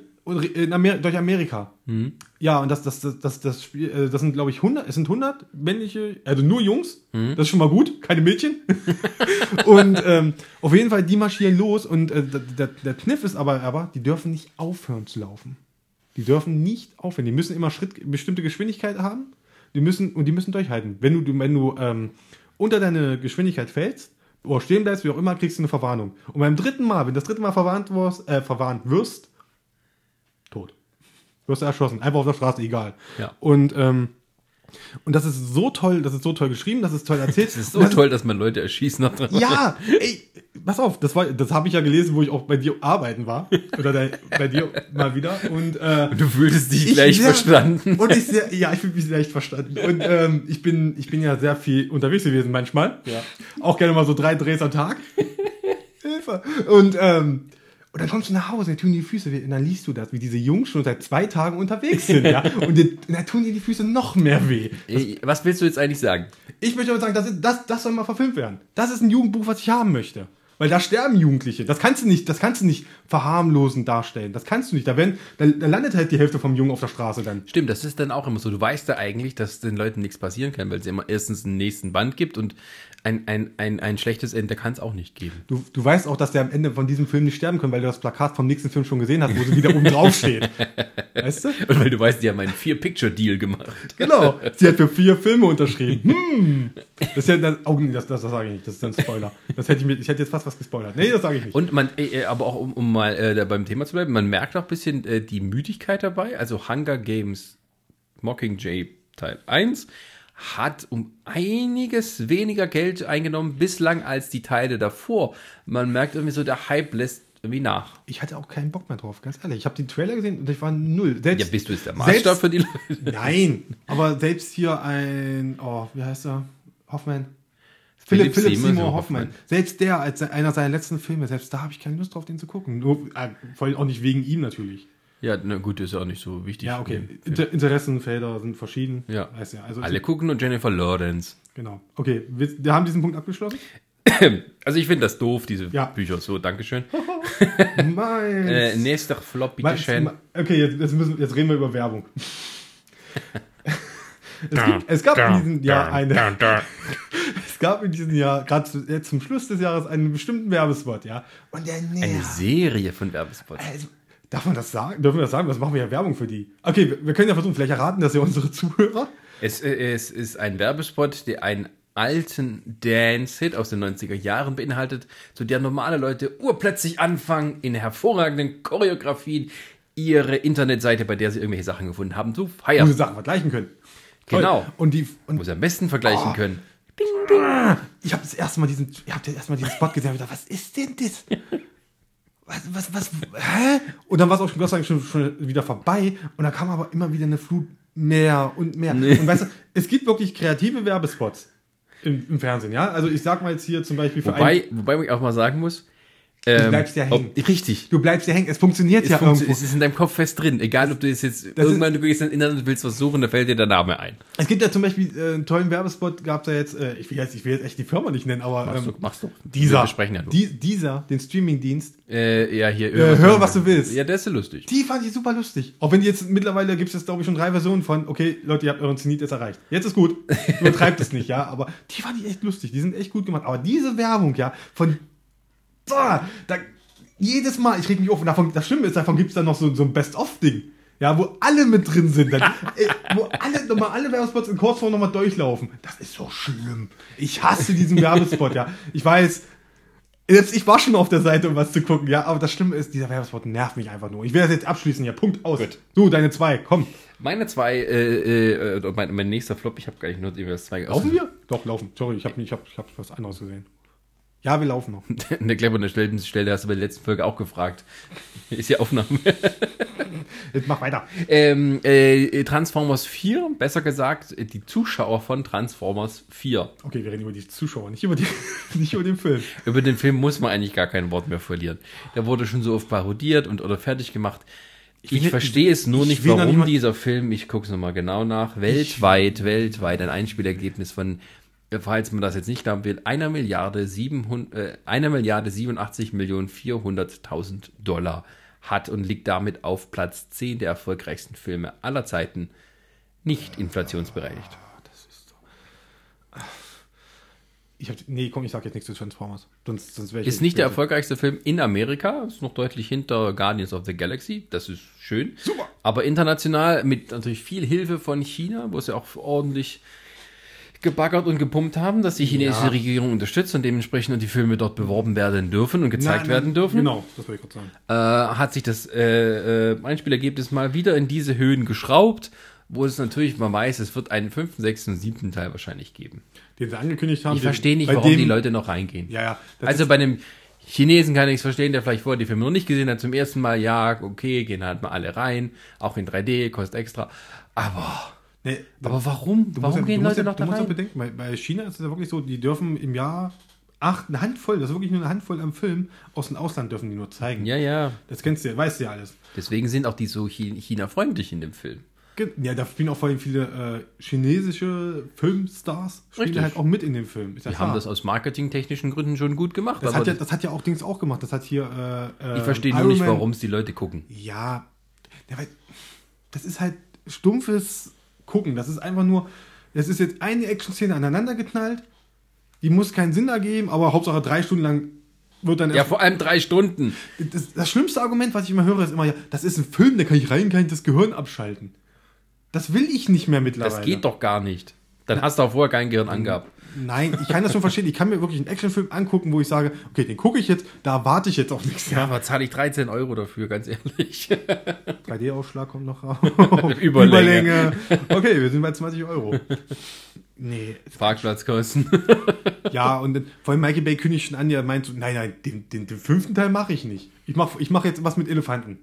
in Amer durch Amerika. Ja, und das, das, das, das, das Spiel, äh, das sind, glaube ich, 100, es sind 100 männliche, also nur Jungs. Das ist schon mal gut, keine Mädchen. und ähm, auf jeden Fall, die marschieren los und äh, der, der, der Kniff ist aber, aber, die dürfen nicht aufhören zu laufen. Die dürfen nicht aufhören. Die müssen immer Schritt, bestimmte Geschwindigkeit haben. Die müssen, und die müssen durchhalten. Wenn du, du- wenn du ähm, unter deine Geschwindigkeit fällst, oder stehen bleibst, wie auch immer, kriegst du eine Verwarnung. Und beim dritten Mal, wenn du das dritte Mal verwarnt wirst, äh, verwarnt wirst, tot. Du wirst erschossen. Einfach auf der Straße, egal. Ja. Und ähm, Und das ist so toll, das ist so toll geschrieben, das ist toll erzählt. Es ist so toll, dass man Leute erschießt noch dran. Ja, ey, pass auf, das war, das habe ich ja gelesen, wo ich auch bei dir arbeiten war. Oder da, bei dir mal wieder. Und äh, Du fühltest dich sehr- verstanden. Und ich sehr, ja, ich fühle mich leicht verstanden. Und ähm, ich bin, ich bin ja sehr viel unterwegs gewesen manchmal. Ja. Auch gerne mal so drei Drehs am Tag. Hilfe. Und ähm, und dann kommst du nach Hause, dann tun die Füße weh. Und dann liest du das, wie diese Jungs schon seit zwei Tagen unterwegs sind, ja. Und, die, dann tun dir die Füße noch mehr weh. Ey, Was willst du jetzt eigentlich sagen? Ich möchte aber sagen, das, ist, das, das soll mal verfilmt werden. Das ist ein Jugendbuch, was ich haben möchte. Weil da sterben Jugendliche. Das kannst du nicht, das kannst du nicht verharmlosen darstellen. Das kannst du nicht. Da, werden, da, da landet halt die Hälfte vom Jungen auf der Straße dann. Stimmt, das ist dann auch immer so. Du weißt ja eigentlich, dass den Leuten nichts passieren kann, weil es immer erstens einen nächsten Band gibt und ein, ein, ein, ein schlechtes Ende kann es auch nicht geben. Du, du weißt auch, dass der am Ende von diesem Film nicht sterben können, weil du das Plakat vom nächsten Film schon gesehen hast, wo sie wieder oben drauf steht. Weißt du? Und weil du weißt, die haben einen Vier-Picture-Deal gemacht. Genau. Sie hat für vier Filme unterschrieben. Hm. Das ist ja, das, oh, das, das, das sage ich nicht. Das ist ein Spoiler. Das hätte ich mir, ich hätte jetzt fast was gespoilert. Nee, das sage ich nicht. Und man, äh, äh, aber auch um, um mal äh, beim Thema zu bleiben, man merkt auch ein bisschen äh, die Müdigkeit dabei. Also Hunger Games Mockingjay Teil 1 hat um einiges weniger Geld eingenommen bislang als die Teile davor. Man merkt irgendwie so, der Hype lässt irgendwie nach. Ich hatte auch keinen Bock mehr drauf, ganz ehrlich. Ich habe den Trailer gesehen und ich war null. Selbst, Ja, bist du jetzt der Maßstab selbst, für die Leute? Nein, aber selbst hier ein, oh, wie heißt er? Hoffmann. Philipp Philipp, Seymour Seymour Hoffman. Hoffmann. Selbst der, als einer seiner letzten Filme, selbst da habe ich keine Lust drauf, den zu gucken. Nur, äh, vor allem auch nicht wegen ihm natürlich. Ja, na gut, ist ja auch nicht so wichtig. Ja, okay. Inter Interessenfelder sind verschieden. Ja. Weiß ja. Also Alle gucken und Jennifer Lawrence. Genau. Okay, wir, wir haben diesen Punkt abgeschlossen. Also ich finde das doof, diese Ja. Bücher. So, Dankeschön. Meins. Äh, nächster Flop, bitte schön. Okay, jetzt, jetzt, müssen, jetzt reden wir über Werbung. es, gibt, es gab in diesem Jahr eine. Es gab in diesem Jahr, gerade zu, jetzt zum Schluss des Jahres, einen bestimmten Werbespot, ja. Und der Eine. Serie von Werbespots. Also, darf man das sagen? Dürfen wir das sagen? Was machen wir ja Werbung für die? Okay, wir, wir können ja versuchen, vielleicht erraten das ja unsere Zuhörer. Es, äh, es ist ein Werbespot, der einen alten Dance-Hit aus den 90er Jahren beinhaltet, zu der normale Leute urplötzlich anfangen, in hervorragenden Choreografien ihre Internetseite, bei der sie irgendwelche Sachen gefunden haben, zu Wo sie feiern. Sachen vergleichen können. Toll. Genau. Und die, und Wo sie am besten vergleichen Oh. können. ich habe das erste Mal diesen, ich habe das erste Mal diesen Spot gesehen und gedacht, was ist denn das? Was, was, was, hä? Und dann war es auch schon, Gott sei Dank schon, schon wieder vorbei und dann kam aber immer wieder eine Flut mehr und mehr. Und weißt du, es gibt wirklich kreative Werbespots im, im Fernsehen, ja? Also ich sag mal jetzt hier zum Beispiel für einen, Wobei, wobei ich auch mal sagen muss, ähm, bleibst ja hängen. ob- richtig. du bleibst ja hängen, es funktioniert Es, ja funktio- irgendwo. es ist in deinem Kopf fest drin. Egal, ob du es jetzt Das irgendwann du gehst ins Internet und willst was suchen, da fällt dir der Name ein. Es gibt ja zum Beispiel äh, einen tollen Werbespot, gab es ja jetzt, äh, ich, will jetzt, ich will jetzt echt die Firma nicht nennen, aber Machst ähm, du, machst du. dieser, Wir besprechen ja nur. die, dieser, den Streamingdienst, Äh, ja, hier. Äh, hör, was du willst. Ja, der ist ja lustig. Die fand ich super lustig. Auch wenn die jetzt mittlerweile gibt es jetzt, glaube ich, schon drei Versionen von, okay, Leute, ihr habt euren Zenit jetzt erreicht. Jetzt ist gut. Übertreibt es nicht, ja. Aber die fand ich echt lustig. Die sind echt gut gemacht. Aber diese Werbung, ja, von da, da jedes Mal, ich reg mich auf, und davon, das Schlimme ist, davon gibt es dann noch so, so ein Best-of-Ding. Ja, wo alle mit drin sind. Dann, äh, wo alle nochmal alle Werbespots in Kurzform nochmal durchlaufen. Das ist so schlimm. Ich hasse diesen Werbespot, ja. Ich weiß, jetzt, ich war schon auf der Seite, um was zu gucken, ja, aber das Schlimme ist, dieser Werbespot nervt mich einfach nur. Ich werde jetzt abschließen, ja, Punkt aus. Du, deine zwei, komm. Meine zwei, äh, äh, mein, mein nächster Flop, ich habe gar nicht nur das zwei. Laufen wir? Doch, laufen. Sorry, ich habe ich hab, ich hab was anderes gesehen. Ja, wir laufen noch. Eine clevere Stelle, Stelle hast du bei der letzten Folge auch gefragt. Ist ja Aufnahme. Jetzt mach weiter. ähm, äh, Transformers 4, besser gesagt, die Zuschauer von Transformers 4. Okay, wir reden über die Zuschauer, nicht über, die, nicht über den Film. Über den Film muss man eigentlich gar kein Wort mehr verlieren. Der wurde schon so oft parodiert und oder fertig gemacht. Ich, will- verstehe es nur ich nicht, warum nicht dieser Film, ich gucke es nochmal genau nach, weltweit, weltweit ein Einspielergebnis von, falls man das jetzt nicht glauben will, einer Milliarde, 700, äh, einer Milliarde 87 Millionen 400.000 Dollar hat und liegt damit auf Platz 10 der erfolgreichsten Filme aller Zeiten, nicht inflationsbereinigt. Ich hab, nee, komm, ich sag jetzt nichts zu Transformers. Sonst, sonst Ist nicht der erfolgreichste Film in Amerika, ist noch deutlich hinter Guardians of the Galaxy, das ist schön. Super. Aber international mit natürlich viel Hilfe von China, wo sie auch ordentlich gebaggert und gepumpt haben, dass die chinesische Ja. Regierung unterstützt und dementsprechend die Filme dort beworben werden dürfen und gezeigt Nein, nein, werden dürfen. Genau, das wollte ich gerade sagen. Äh, hat sich das äh, äh, Einspielergebnis mal wieder in diese Höhen geschraubt. wo es natürlich, man weiß, es wird einen fünften, sechsten und siebten Teil wahrscheinlich geben. Den sie angekündigt haben. Ich verstehe nicht, warum dem- die Leute noch reingehen. Ja, ja. Also bei einem Chinesen kann ich es verstehen, der vielleicht vorher die Filme noch nicht gesehen hat, zum ersten Mal, ja, okay, gehen halt mal alle rein, auch in 3D, kostet extra. Aber, nee, aber warum? Du Warum musst ja, gehen du musst Leute ja, noch du da musst ja rein? bedenken, bei, bei China ist es ja wirklich so, die dürfen im Jahr acht, eine Handvoll, das ist wirklich nur eine Handvoll am Film, aus dem Ausland dürfen die nur zeigen. Ja, ja. Das kennst du ja, weißt du ja alles. Deswegen sind auch die so Chi- China-freundlich in dem Film. Ja, da spielen auch vor allem viele äh, chinesische Filmstars, spielen Richtig. halt auch mit in dem Film. Ist ja Die klar. haben das aus marketingtechnischen Gründen schon gut gemacht. das, aber hat ja, das- hat ja auch Dings auch gemacht. Das hat hier. Äh, äh, ich verstehe nur nicht, warum es die Leute gucken. Ja, ja, weil das ist halt stumpfes Gucken. Das ist einfach nur. Das ist jetzt eine Action-Szene aneinander geknallt. Die muss keinen Sinn ergeben, aber Hauptsache drei Stunden lang wird dann Ja, vor allem drei Stunden. Das, das schlimmste Argument, was ich immer höre, ist immer, ja, das ist ein Film, da kann ich rein, kann ich das Gehirn abschalten. Das will ich nicht mehr mittlerweile. Das geht doch gar nicht. Dann hast du auch vorher kein Gehirn angehabt. Nein, ich kann das schon verstehen. Ich kann mir wirklich einen Actionfilm angucken, wo ich sage, okay, den gucke ich jetzt, da erwarte ich jetzt auch nichts. Ja, aber zahle ich 13 Euro dafür, ganz ehrlich. 3D-Ausschlag kommt noch raus. Überlänge. Okay, wir sind bei 20 Euro. Nee, Parkplatzkosten. ja, und dann, vor allem Michael Bay kündigt schon an, der meint so, nein, nein, den, den, den fünften Teil mache ich nicht. Ich mache ich mach jetzt was mit Elefanten.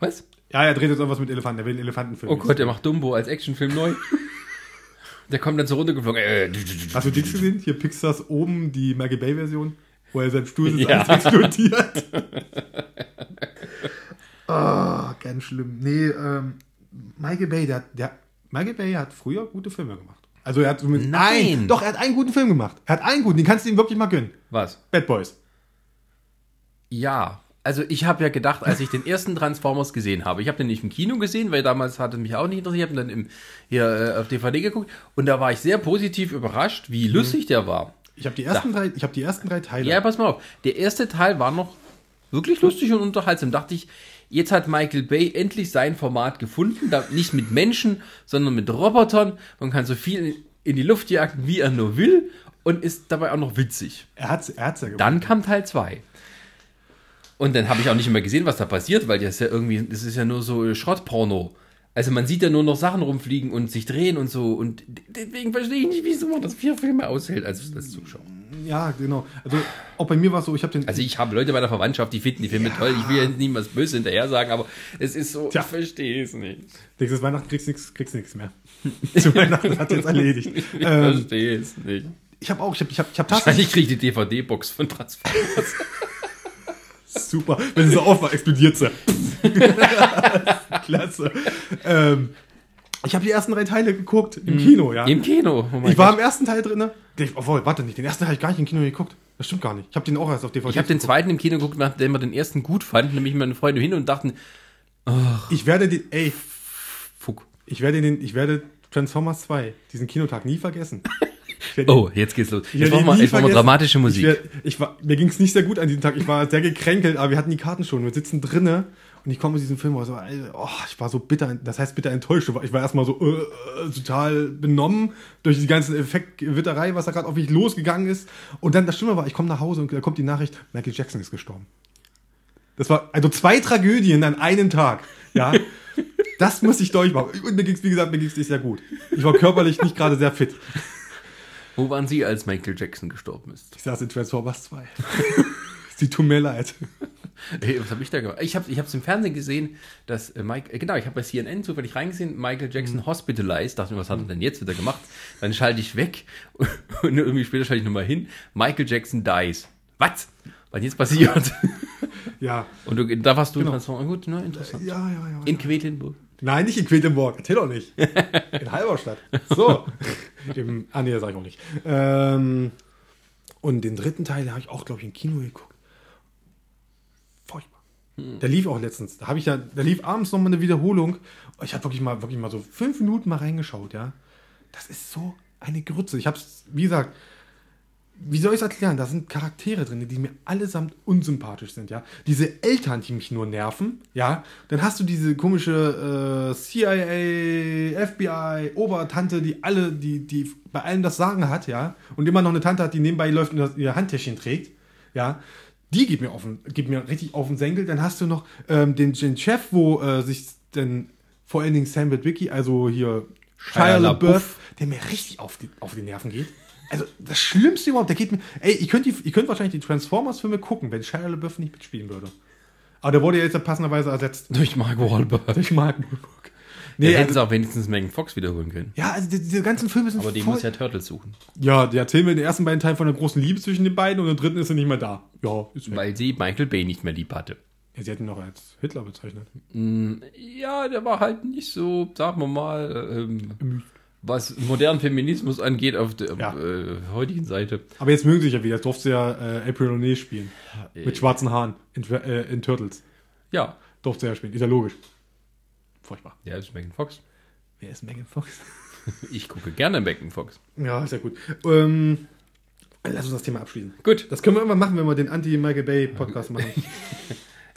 Was? Ja, er dreht jetzt auch was mit Elefanten, er will einen Elefantenfilm. Oh Gott, der macht Dumbo als Actionfilm neu. Der kommt dann so runtergeflogen. Äh, Hast du Dings gesehen? Hier Pixars oben die Michael Bay Version, wo er seinem Stuhl sitzt, Ja. alles explodiert. Ah, ganz schlimm. Nee, ähm, Michael Bay, der, der, Michael Bay hat früher gute Filme gemacht. Also er hat zumindest Nein. einen, doch, er hat einen guten Film gemacht. Er hat einen guten, den kannst du ihm wirklich mal gönnen. Was? Bad Boys. Ja. Also ich habe ja gedacht, als ich den ersten Transformers gesehen habe, ich habe den nicht im Kino gesehen, weil damals hatte mich auch nicht interessiert, ich habe ihn dann im, hier äh, auf DVD geguckt und da war ich sehr positiv überrascht, wie lustig der war. Ich habe die ersten drei, ich habe die ersten drei Teile. Ja, pass mal auf. Der erste Teil war noch wirklich lustig und unterhaltsam. Dachte ich, jetzt hat Michael Bay endlich sein Format gefunden. Da, nicht mit Menschen, sondern mit Robotern. Man kann so viel in die Luft jagen, wie er nur will. Und ist dabei auch noch witzig. Er hat's, er hat's ja gemacht. Dann kam Teil 2. Und dann habe ich auch nicht mehr gesehen, was da passiert, weil das ja irgendwie, das ist ja nur so Schrottporno. Also man sieht ja nur noch Sachen rumfliegen und sich drehen und so. Und deswegen verstehe ich nicht, wieso man das vier Filme aushält als, als Zuschauer. Ja, genau. Also auch bei mir war es so, ich habe den. Also ich habe Leute bei der Verwandtschaft, die finden die Filme toll. Ich will jetzt niemals böse hinterher sagen, aber es ist so, Tja. ich verstehe es nicht. nächstes Weihnachten kriegst du nichts, kriegst nichts mehr. Zu Weihnachten hat jetzt erledigt. Ich ähm, verstehe es nicht. ich habe auch, ich habe, ich habe, ich habe tatsächlich Wahrscheinlich kriege ich die DVD-Box von Transformers. Super. Wenn sie so aufmacht, explodiert sie. Klasse. Ähm, ich habe die ersten drei Teile geguckt im Kino, ja. Mhm. Im Kino. Oh ich war Gott. im ersten Teil drin. Obwohl, warte nicht, den ersten Teil habe ich gar nicht im Kino geguckt. Das stimmt gar nicht. Ich habe den auch erst auf DVD ich habe den zweiten im Kino geguckt, nachdem wir den ersten gut fanden, nämlich meine Freunde hin und dachten, Ich werde den, ey, fuck. ich werde den, ich werde Transformers 2, diesen Kinotag nie vergessen. Ich Oh, jetzt geht's los. Ich Jetzt ihn wir, brauchen wir vergessen. dramatische Musik. Ich, werd- ich war, mir ging es nicht sehr gut an diesem Tag. Ich war sehr gekränkelt, aber wir hatten die Karten schon. Wir sitzen drinnen und ich komme aus diesem Film raus. so, Alter, Oh, ich war so bitter, das heißt bitter enttäuscht. Ich war erstmal so äh, äh, total benommen durch die ganze Effektwitterei, was da gerade auf mich losgegangen ist. Und dann das Schlimme war, ich komme nach Hause und da kommt die Nachricht, Michael Jackson ist gestorben. Das war also zwei Tragödien an einem Tag. Ja. Das muss ich durchmachen. Und mir ging es, wie gesagt, mir ging es nicht sehr gut. Ich war körperlich nicht gerade sehr fit. Wo waren Sie, als Michael Jackson gestorben ist? Ich saß in Transformers 2. Sie tut mir leid. Hey, was habe ich da gemacht? Ich habe es im Fernsehen gesehen, dass äh, Mike, äh, genau, ich habe bei CNN zufällig reingesehen, Michael Jackson hospitalized. Dachte mir, was hat er denn jetzt wieder gemacht? Dann schalte ich weg und irgendwie später schalte ich nochmal hin. Michael Jackson dies. Was? Was jetzt passiert? Ja. Und du, da warst du Genau. Transformer. Gut, ne, interessant. Ja, ja, ja. In Quedlinburg. Nein, nicht in Quedlinburg. Erzähl doch nicht. In Halberstadt. So. Im, ah, nee, das sag ich auch nicht. Ähm, und den dritten Teil, den habe ich auch, glaube ich, im Kino geguckt. Furchtbar. Der lief auch letztens. Da habe ich ja, da lief abends noch mal eine Wiederholung. Ich habe wirklich mal, wirklich mal so fünf Minuten mal reingeschaut, ja. Das ist so eine Grütze. Ich habe es, wie gesagt, wie soll ich es erklären? Da sind Charaktere drin, die mir allesamt unsympathisch sind, ja. Diese Eltern, die mich nur nerven, ja. Dann hast du diese komische äh, CIA, FBI, Obertante, die alle, die, die bei allem das Sagen hat, ja. Und immer noch eine Tante hat, die nebenbei läuft und das, ihr Handtäschchen trägt, ja. Die geht mir, auf den, geht mir richtig auf den Senkel. Dann hast du noch ähm, den, den Chef, wo äh, sich dann Vor allen Dingen Sam Witwicky, also hier Shia. LaBeouf, der mir richtig auf die, auf die Nerven geht. Also das Schlimmste überhaupt, der geht mir. Ey, ich könnte ihr könnt wahrscheinlich die Transformers-Filme gucken, wenn Shia LaBeouf nicht mitspielen würde. Aber der wurde ja jetzt passenderweise ersetzt Durch Mark Wahlberg. durch Mark Wahlberg. Nee, hätten also, sie auch wenigstens Megan Fox wiederholen können. ja, also die- diese ganzen Filme sind Aber die voll, muss ja Turtles suchen. Ja, die erzählen mir in den ersten beiden Teilen von der großen Liebe zwischen den beiden und im dritten ist sie nicht mehr da. Ja, ist weg. Weil sie Michael Bay nicht mehr lieb hatte. Ja, sie hätten ihn noch als Hitler bezeichnet. Ja, der war halt nicht so, sagen wir mal, ähm, was modernen Feminismus angeht, auf der Ja. äh, heutigen Seite. Aber jetzt mögen sie sich ja wieder. Jetzt durfte sie ja äh, April O'Neil spielen. Mit schwarzen Haaren in, äh, in Turtles. Ja, Durfte sie ja spielen. Ist ja logisch. Furchtbar. der ist Megan Fox. Wer ist Megan Fox? Ich gucke gerne Megan Fox. Ja, ist ja gut. Ähm, lass uns das Thema abschließen. Gut. Das können wir immer machen, wenn wir den Anti-Michael Bay-Podcast machen.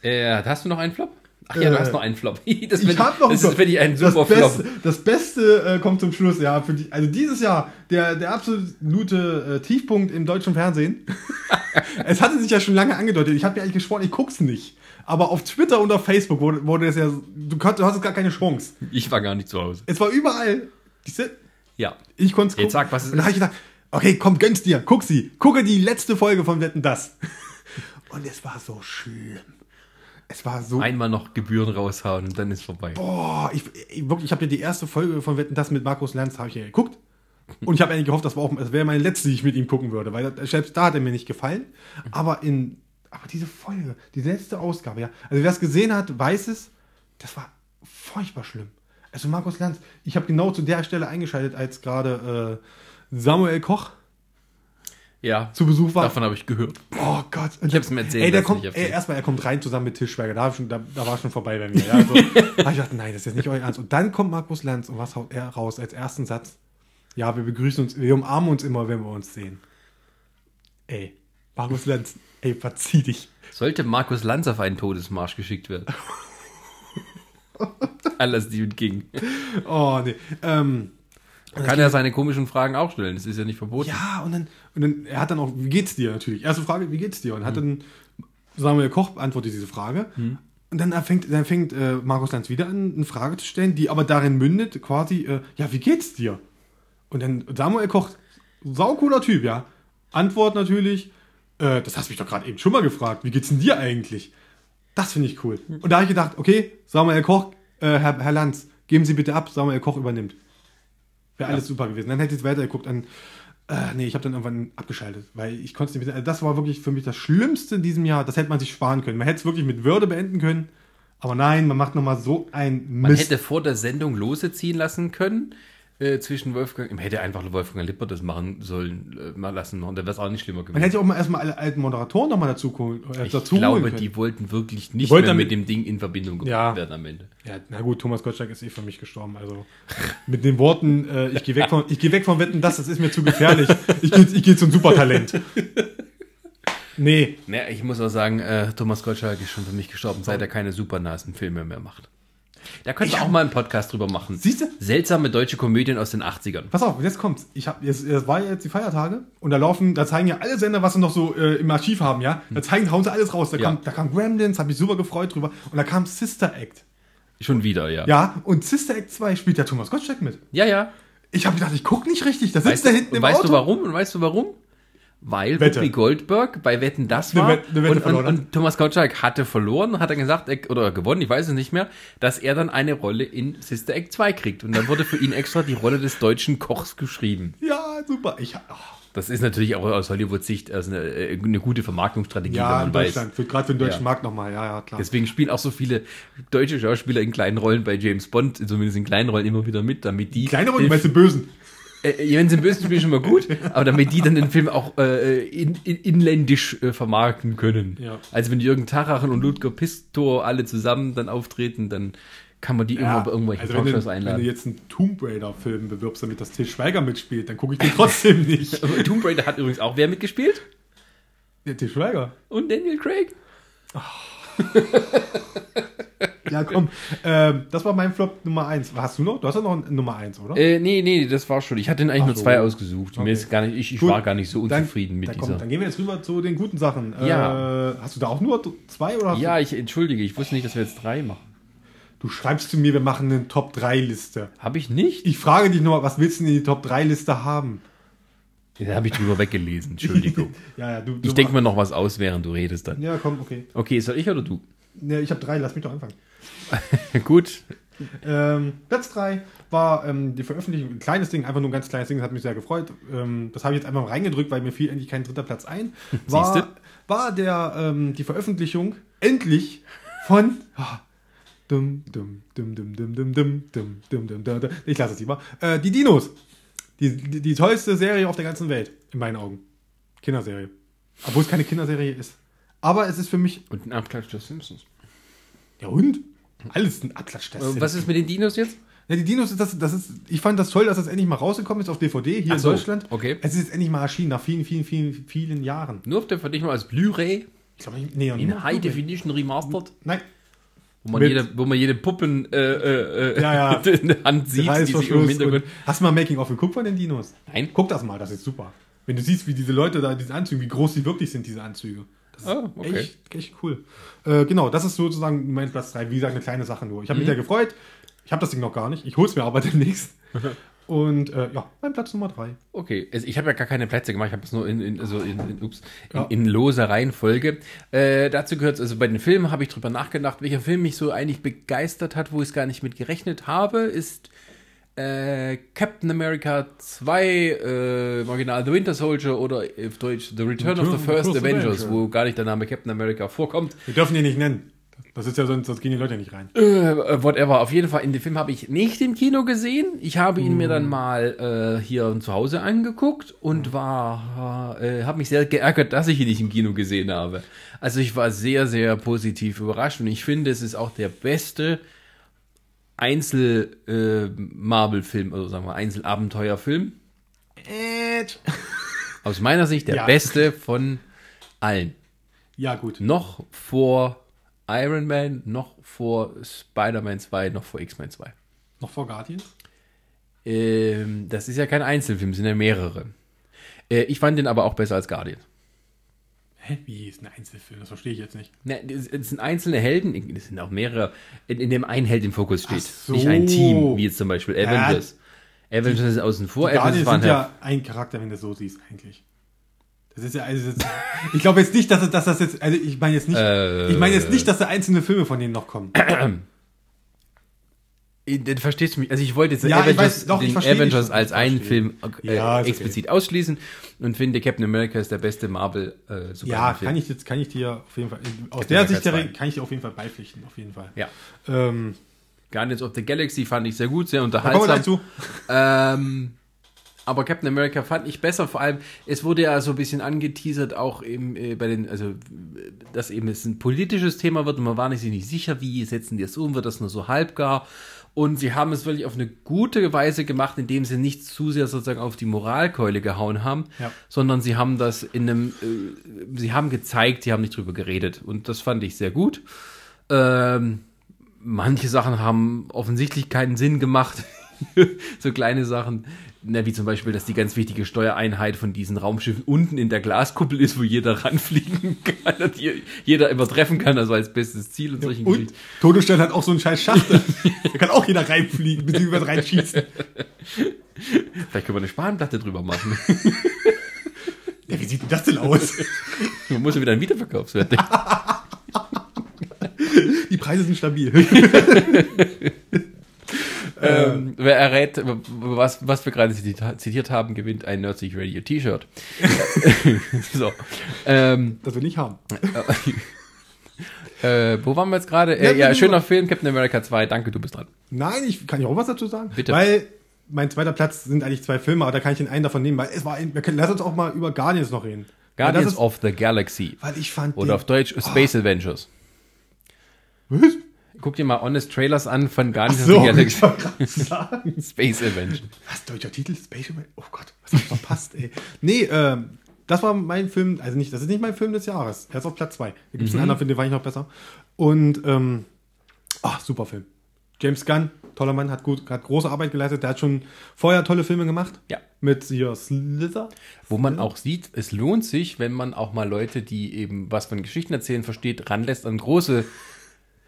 Äh, hast du noch einen Flop? Ach ja, du Äh, hast noch einen Flop. Das Ich habe noch Das einen ist für dich ein das super Beste, Flop. das Beste äh, kommt zum Schluss, ja. Für die, also dieses Jahr, der, der absolute äh, Tiefpunkt im deutschen Fernsehen. es hatte sich ja schon lange angedeutet. Ich habe mir eigentlich geschworen, ich guck's nicht. Aber auf Twitter und auf Facebook wurde, wurde es ja. Du, konnt, du hattest gar keine Chance. Ich war gar nicht zu Hause. Es war überall. Diese, Ja. ich konnte es Jetzt sag, was es Und dann habe ich gedacht, okay, komm, gönn's dir, guck sie. Gucke die letzte Folge von Wetten das. Und es war so schlimm. Es war so Einmal noch Gebühren raushauen und dann ist vorbei. Boah, ich, ich, wirklich, ich habe ja die erste Folge von Wetten das mit Markus Lanz habe ich ja geguckt. Und ich habe eigentlich gehofft, das war auch, das wäre meine letzte, die ich mit ihm gucken würde, weil selbst da hat er mir nicht gefallen. Aber in, aber diese Folge, die letzte Ausgabe, ja, also wer es gesehen hat, weiß es, das war furchtbar schlimm. Also Markus Lanz, ich habe genau zu der Stelle eingeschaltet, als gerade äh, Samuel Koch Ja, zu Besuch war. davon habe ich gehört. Oh Gott. Und Ich hab's mir erzählt, Ey, der kommt, ey, erstmal, er kommt rein zusammen mit Tischberger. Da, schon, da, da war schon vorbei bei mir. Ja, also, ich gedacht, nein, das ist jetzt nicht euer Ernst. Und dann kommt Markus Lanz und was haut er raus als ersten Satz? Ja, wir begrüßen uns, wir umarmen uns immer, wenn wir uns sehen. Ey, Markus Lanz, ey, verzieh dich. Sollte Markus Lanz auf einen Todesmarsch geschickt werden? Alles Stephen King. Oh, nee. Ähm, Kann er seine komischen Fragen auch stellen, das ist ja nicht verboten. ja, und dann, und dann, er hat dann auch, wie geht's dir natürlich? Erste Frage, wie geht's dir? Und hat dann Samuel Koch beantwortet diese Frage. Und dann fängt, dann fängt äh, Markus Lanz wieder an, eine Frage zu stellen, die aber darin mündet, quasi, äh, ja, wie geht's dir? Und dann Samuel Koch, saucooler Typ, ja. Antwort natürlich, äh, das hast du mich doch gerade eben schon mal gefragt, wie geht's denn dir eigentlich? Das finde ich cool. Und da habe ich gedacht, okay, Samuel Koch, äh, Herr, Herr Lanz, geben Sie bitte ab, Samuel Koch übernimmt. Wäre alles super gewesen. Dann hätte ich weitergeguckt an. Äh, nee, ich habe dann irgendwann abgeschaltet, weil ich konnte es nicht mehr. Also das war wirklich für mich das Schlimmste in diesem Jahr. Das hätte man sich sparen können. Man hätte es wirklich mit Würde beenden können. Aber nein, man macht nochmal so ein Man Mist. hätte vor der Sendung Lose ziehen lassen können äh, zwischen Wolfgang. Man hätte einfach Wolfgang Lippert das machen sollen, äh, mal lassen. Und dann wäre es auch nicht schlimmer gewesen. man hätte auch mal erstmal alle alten Moderatoren nochmal dazu, holen- äh, ich dazu holen glaube, können. die wollten wirklich nicht wollten mehr mit dem Ding in Verbindung gebracht Ja. werden am Ende. Ja, na gut, Thomas Gottschalk ist eh für mich gestorben. Also mit den Worten, äh, ich gehe weg von, ich gehe weg von Wetten, das, das ist mir zu gefährlich. Ich gehe, ich gehe zum Supertalent. Nee, Naja, ich muss auch sagen, äh, Thomas Gottschalk ist schon für mich gestorben, seit er keine Supernasen-Filme mehr macht. Da könnten Ich wir auch mal einen Podcast drüber machen. Siehste? Seltsame deutsche Komödien aus den 80ern. Pass auf, jetzt kommt's. Ich hab, jetzt, es war jetzt die Feiertage und da laufen, da zeigen ja alle Sender, was sie noch so äh, im Archiv haben, ja. Da zeigen, hauen sie alles raus. Da, Ja. kam, da kam Gremlins, hab mich super gefreut drüber. Und da kam Sister Act. Schon wieder, ja. Ja, und Sister Act 2 spielt ja Thomas Gottschalk mit. ja. ja. Ich habe gedacht, ich guck nicht richtig. Da sitzt Weißt, er du, hinten im weißt Auto. du warum? Und weißt du warum? Weil Wette. Whoopi Goldberg bei Wetten das Eine war Wette- eine Wette und, und, und Thomas Gottschalk hatte verloren, hat er gesagt, er- oder gewonnen, ich weiß es nicht mehr, dass er dann eine Rolle in Sister Act 2 kriegt. Und dann wurde für ihn extra die Rolle des deutschen Kochs geschrieben. Ja, super. Ich, oh, Das ist natürlich auch aus Hollywood-Sicht also eine, äh, eine gute Vermarktungsstrategie, ja, wenn in. Deutschland. Für, Gerade für den deutschen Ja. Markt nochmal. Ja, ja, klar. Deswegen spielen auch so viele deutsche Schauspieler in kleinen Rollen bei James Bond, zumindest in kleinen Rollen immer wieder mit, damit die. Kleine den weißt du, Bösen. Äh, wenn sie im Bösen spielen, schon mal gut, aber damit die dann den Film auch äh, in, in, inländisch äh, vermarkten können. Ja. Also wenn Jürgen Tarachen und Ludger Pistor alle zusammen dann auftreten, dann kann man die immer bei irgendwelchen also wenn Talkshows wenn du einladen. jetzt einen Tomb Raider-Film bewirbst, damit das Til Schweiger mitspielt, dann gucke ich den trotzdem nicht. Tomb Raider hat übrigens auch wer mitgespielt? Der Til Schweiger. Und Daniel Craig. Ja, komm. ähm, das war mein Flop Nummer 1. Hast du noch? Du hast ja noch eine Nummer 1, oder? Äh, nee, nee, das war schon. Ich hatte eigentlich Ach nur so. zwei ausgesucht. Mir Okay. ist gar nicht, ich, ich war gar nicht so Dann- unzufrieden mit dann, dieser. komm, dann gehen wir jetzt rüber zu den guten Sachen. Ja. Äh, hast du da auch nur zwei oder? ja, ich entschuldige, ich wusste nicht, dass wir jetzt drei machen. Du, schreibst zu mir, wir machen eine Top-3-Liste. Habe ich nicht? Ich frage dich nur, was willst du in die Top-3-Liste haben? Da habe ich drüber weggelesen, Entschuldigung. ja, ja, du, du Ich denke mir noch was aus, während du redest dann. Ja, komm, okay. Okay, soll ich oder du? Ja, ich habe drei, lass mich doch anfangen. Gut. Ähm, Platz 3 war ähm, die Veröffentlichung, ein kleines Ding, einfach nur ein ganz kleines Ding, das hat mich sehr gefreut. Ähm, das habe ich jetzt einfach mal reingedrückt, weil mir fiel endlich kein dritter Platz ein. Siehste? War, war der, ähm, die Veröffentlichung endlich von. ah, dum, dum, dum, dum, dum, dum, dum, dum, dum, dum, dum, dum. Ich lasse es lieber. Äh, die Dinos. Die, die, die tollste Serie auf der ganzen Welt, in meinen Augen. Kinderserie. Obwohl es keine Kinderserie ist. Aber es ist für mich. Und ein Abklatsch der Simpsons. Ja, und? Alles ein Abklatsch. der Äh, Was ist mit den Dinos jetzt? Ja, die Dinos, das, das ist, ich fand das toll, dass das endlich mal rausgekommen ist auf DVD hier Ach in so, Deutschland. okay. Es ist jetzt endlich mal erschienen, nach vielen, vielen, vielen, vielen Jahren. Nur auf der Verdichtung als Blu-ray Ich glaube, nee, in High Definition remastered, Nein, wo man, Mit- jede, wo man jede Puppen äh, äh, äh, Ja, ja. in der Hand sieht, die sich im. Hintergrund. und- Hast du mal Making-of geguckt von den Dinos? Nein. Guck das mal, das ist super. Wenn du siehst, wie diese Leute da in diesen Anzügen, wie groß die wirklich sind, diese Anzüge. Ah, okay. echt, echt cool. Äh, genau, das ist sozusagen mein Platz 3. Wie gesagt, eine kleine Sache nur. Ich habe Mhm. mich sehr gefreut. Ich habe das Ding noch gar nicht. Ich hol's mir aber demnächst. Und äh, ja, mein Platz Nummer 3. Okay, also ich habe ja gar keine Plätze gemacht, ich habe es nur in, in, also in, in, ups, Ja. in, in loser Reihenfolge. Äh, dazu gehört also bei den Filmen habe ich drüber nachgedacht, welcher Film mich so eigentlich begeistert hat, wo ich es gar nicht mit gerechnet habe, ist äh, Captain America 2, äh, im Original The Winter Soldier oder auf Deutsch The Return of the First First Avengers, Avenger. wo gar nicht der Name Captain America vorkommt. Wir dürfen ihn nicht nennen. Das ist ja sonst, sonst gehen die Leute nicht rein. Äh, whatever. Auf jeden Fall, in dem Film habe ich nicht im Kino gesehen. Ich habe ihn mir dann mal äh, hier zu Hause angeguckt und war, äh, habe mich sehr geärgert, dass ich ihn nicht im Kino gesehen habe. Also ich war sehr, sehr positiv überrascht und ich finde, es ist auch der beste Einzel-Marvel-Film, also sagen wir Einzelabenteuerfilm. Aus meiner Sicht der Ja. beste von allen. Ja, gut. Noch vor Iron Man, noch vor Spider-Man 2, noch vor X-Men 2. Noch vor Guardians? Ähm, das ist ja kein Einzelfilm, es sind ja mehrere. Äh, ich fand den aber auch besser als Guardian. Hä? Wie ist ein Einzelfilm? Das verstehe ich jetzt nicht. Ne, es sind einzelne Helden, es sind auch mehrere, in, in dem ein Held im Fokus steht. So. Nicht ein Team, wie jetzt zum Beispiel Avengers. Avengers ist außen vor, Die Avengers waren sind ja. ja ein Charakter, wenn du es so siehst, eigentlich. Das ist ja, also jetzt, ich glaube jetzt nicht, dass, dass das jetzt, also ich meine jetzt nicht, Äh. ich meine jetzt nicht, dass da einzelne Filme von denen noch kommen. Den verstehst du mich? Also ich wollte jetzt Ja, Avengers, weiß, doch, den Avengers dich. als einen. Film äh, Ja, ist okay. explizit ausschließen und finde Captain America ist der beste Marvel äh, Ja, Superheldenfilm. kann ich jetzt, kann ich dir auf jeden Fall, aus Captain der America Sicht der, 2. kann ich dir auf jeden Fall beipflichten, auf jeden Fall. Ja. Ähm, Guardians of the Galaxy fand ich sehr gut, sehr da unterhaltsam. zu. Ähm, aber Captain America fand ich besser, vor allem, es wurde ja so ein bisschen angeteasert, auch eben äh, bei den, also, äh, dass eben es ein politisches Thema wird und man war nicht, sich nicht sicher, wie setzen die es um, wird das nur so halbgar. Und sie haben es wirklich auf eine gute Weise gemacht, indem sie nicht zu sehr sozusagen auf die Moralkeule gehauen haben, Ja. sondern sie haben das in einem, äh, sie haben gezeigt, sie haben nicht drüber geredet. Und das fand ich sehr gut. Ähm, manche Sachen haben offensichtlich keinen Sinn gemacht. so kleine Sachen, na, wie zum Beispiel, dass die ganz wichtige Steuereinheit von diesen Raumschiffen unten in der Glaskuppel ist, wo jeder ranfliegen kann jeder immer treffen kann, also als bestes Ziel und solchen Und Geschichten. Todesstern hat auch so einen scheiß Schachtel. da kann auch jeder reinfliegen, beziehungsweise reinschießen. Vielleicht können wir eine Spanplatte drüber machen. Ja, wie sieht denn das denn aus? Man muss ja wieder ein Wiederverkaufswert. denken. Die Preise sind stabil. Ähm, wer errät, was, was wir gerade zitiert, haben, gewinnt ein Nerdsich Radio T-Shirt. so. Ähm, Das will ich haben. äh, wo waren wir jetzt gerade? Ja, Äh, ja, wir- schöner Film, Captain America 2. Danke, du bist dran. Nein, ich kann ja auch was dazu sagen. Bitte. Weil mein zweiter Platz sind eigentlich zwei Filme, aber da kann ich den einen davon nehmen, weil es war ein, wir können, lass uns auch mal über Guardians noch reden. Guardians ist, of the Galaxy. weil ich fand Oder den, auf Deutsch Space Adventures. Was? Guck dir mal Honest Trailers an von Guardians So, of the Galaxy. Space Adventure. Was, deutscher Titel? Spatial Man? Oh Gott, was hab ich verpasst, ey. Nee, ähm, das war mein Film, also nicht, das ist nicht mein Film des Jahres. Er ist auf Platz zwei. Da gibt es einen anderen Film, den fand ich noch besser. Und, ähm, ah, super Film. James Gunn, toller Mann, hat gut, hat große Arbeit geleistet. Der hat schon vorher tolle Filme gemacht. Ja. Mit hier Slither. Wo man auch sieht, es lohnt sich, wenn man auch mal Leute, die eben was von Geschichten erzählen versteht, ranlässt an große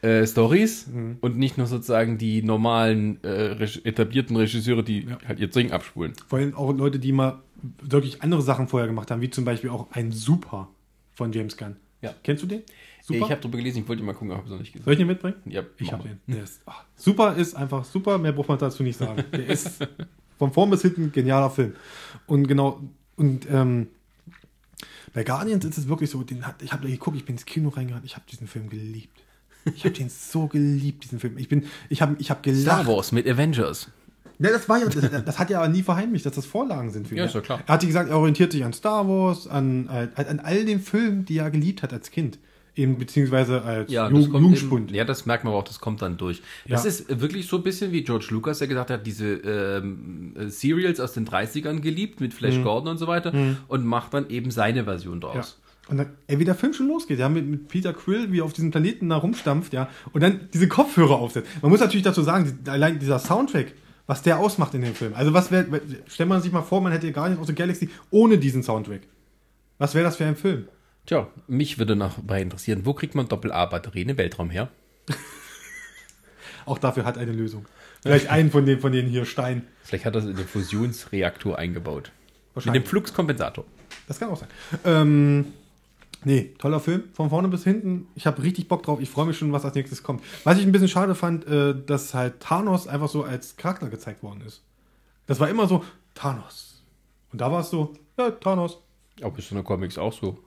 äh, Stories Mhm. und nicht nur sozusagen die normalen äh, etablierten Regisseure, die halt ihr Ding abspulen. Vor allem auch Leute, die mal wirklich andere Sachen vorher gemacht haben, wie zum Beispiel auch ein Super von James Gunn. Ja. Kennst du den? Ich habe drüber gelesen, ich wollte mal gucken, habe es noch nicht gesehen. Soll ich den mitbringen? Ja, Ich habe den. Der ist, ah, super ist einfach super, mehr braucht man dazu nicht sagen. Der ist von vorn bis hinten ein genialer Film. Und genau, und ähm, bei Guardians ist es wirklich so, den hat, ich habe da geguckt, ich bin ins Kino reingegangen, ich habe diesen Film geliebt. Ich habe den so geliebt, diesen Film. Ich bin, ich habe ich hab Star gelacht. Wars mit Avengers. Ne, das war ja, das, das hat ja aber nie verheimlicht, dass das Vorlagen sind für ihn. Ja, ist ja klar. Er hat gesagt, er orientiert sich an Star Wars, an, an, an all den Filmen, die er geliebt hat als Kind. Eben, beziehungsweise als Ja, Jungspund. ja, das merkt man aber auch, das kommt dann durch. Das Ja. ist wirklich so ein bisschen wie George Lucas, der gesagt hat, diese ähm, äh, Serials aus den 30ern geliebt mit Flash Gordon und so weiter und macht dann eben seine Version Mhm. Ja. Und dann, ey, wie der Film schon losgeht, ja, mit, mit Peter Quill, wie er auf diesem Planeten da rumstampft, ja, und dann diese Kopfhörer aufsetzt. Man muss natürlich dazu sagen, die, allein dieser Soundtrack, was der ausmacht in dem Film. Also was wäre, stellt man sich mal vor, man hätte Guardians of the Galaxy ohne diesen Soundtrack. Was wäre das für ein Film? Tja, mich würde noch bei interessieren, wo kriegt man Doppel-A-Batterien im Weltraum her? Auch dafür hat eine Lösung. Vielleicht einen von den, von den hier Stein. Vielleicht hat er es in den Fusionsreaktor eingebaut. Mit Wahrscheinlich. dem Fluxkompensator. Das kann auch sein. Ähm, nee, toller Film, von vorne bis hinten. Ich habe richtig Bock drauf. Ich freue mich schon, was als nächstes kommt. Was ich ein bisschen schade fand, äh, dass halt Thanos einfach so als Charakter gezeigt worden ist. Das war immer so, Thanos. Und da war es so, ja, Thanos. Aber ist in der Comics auch so.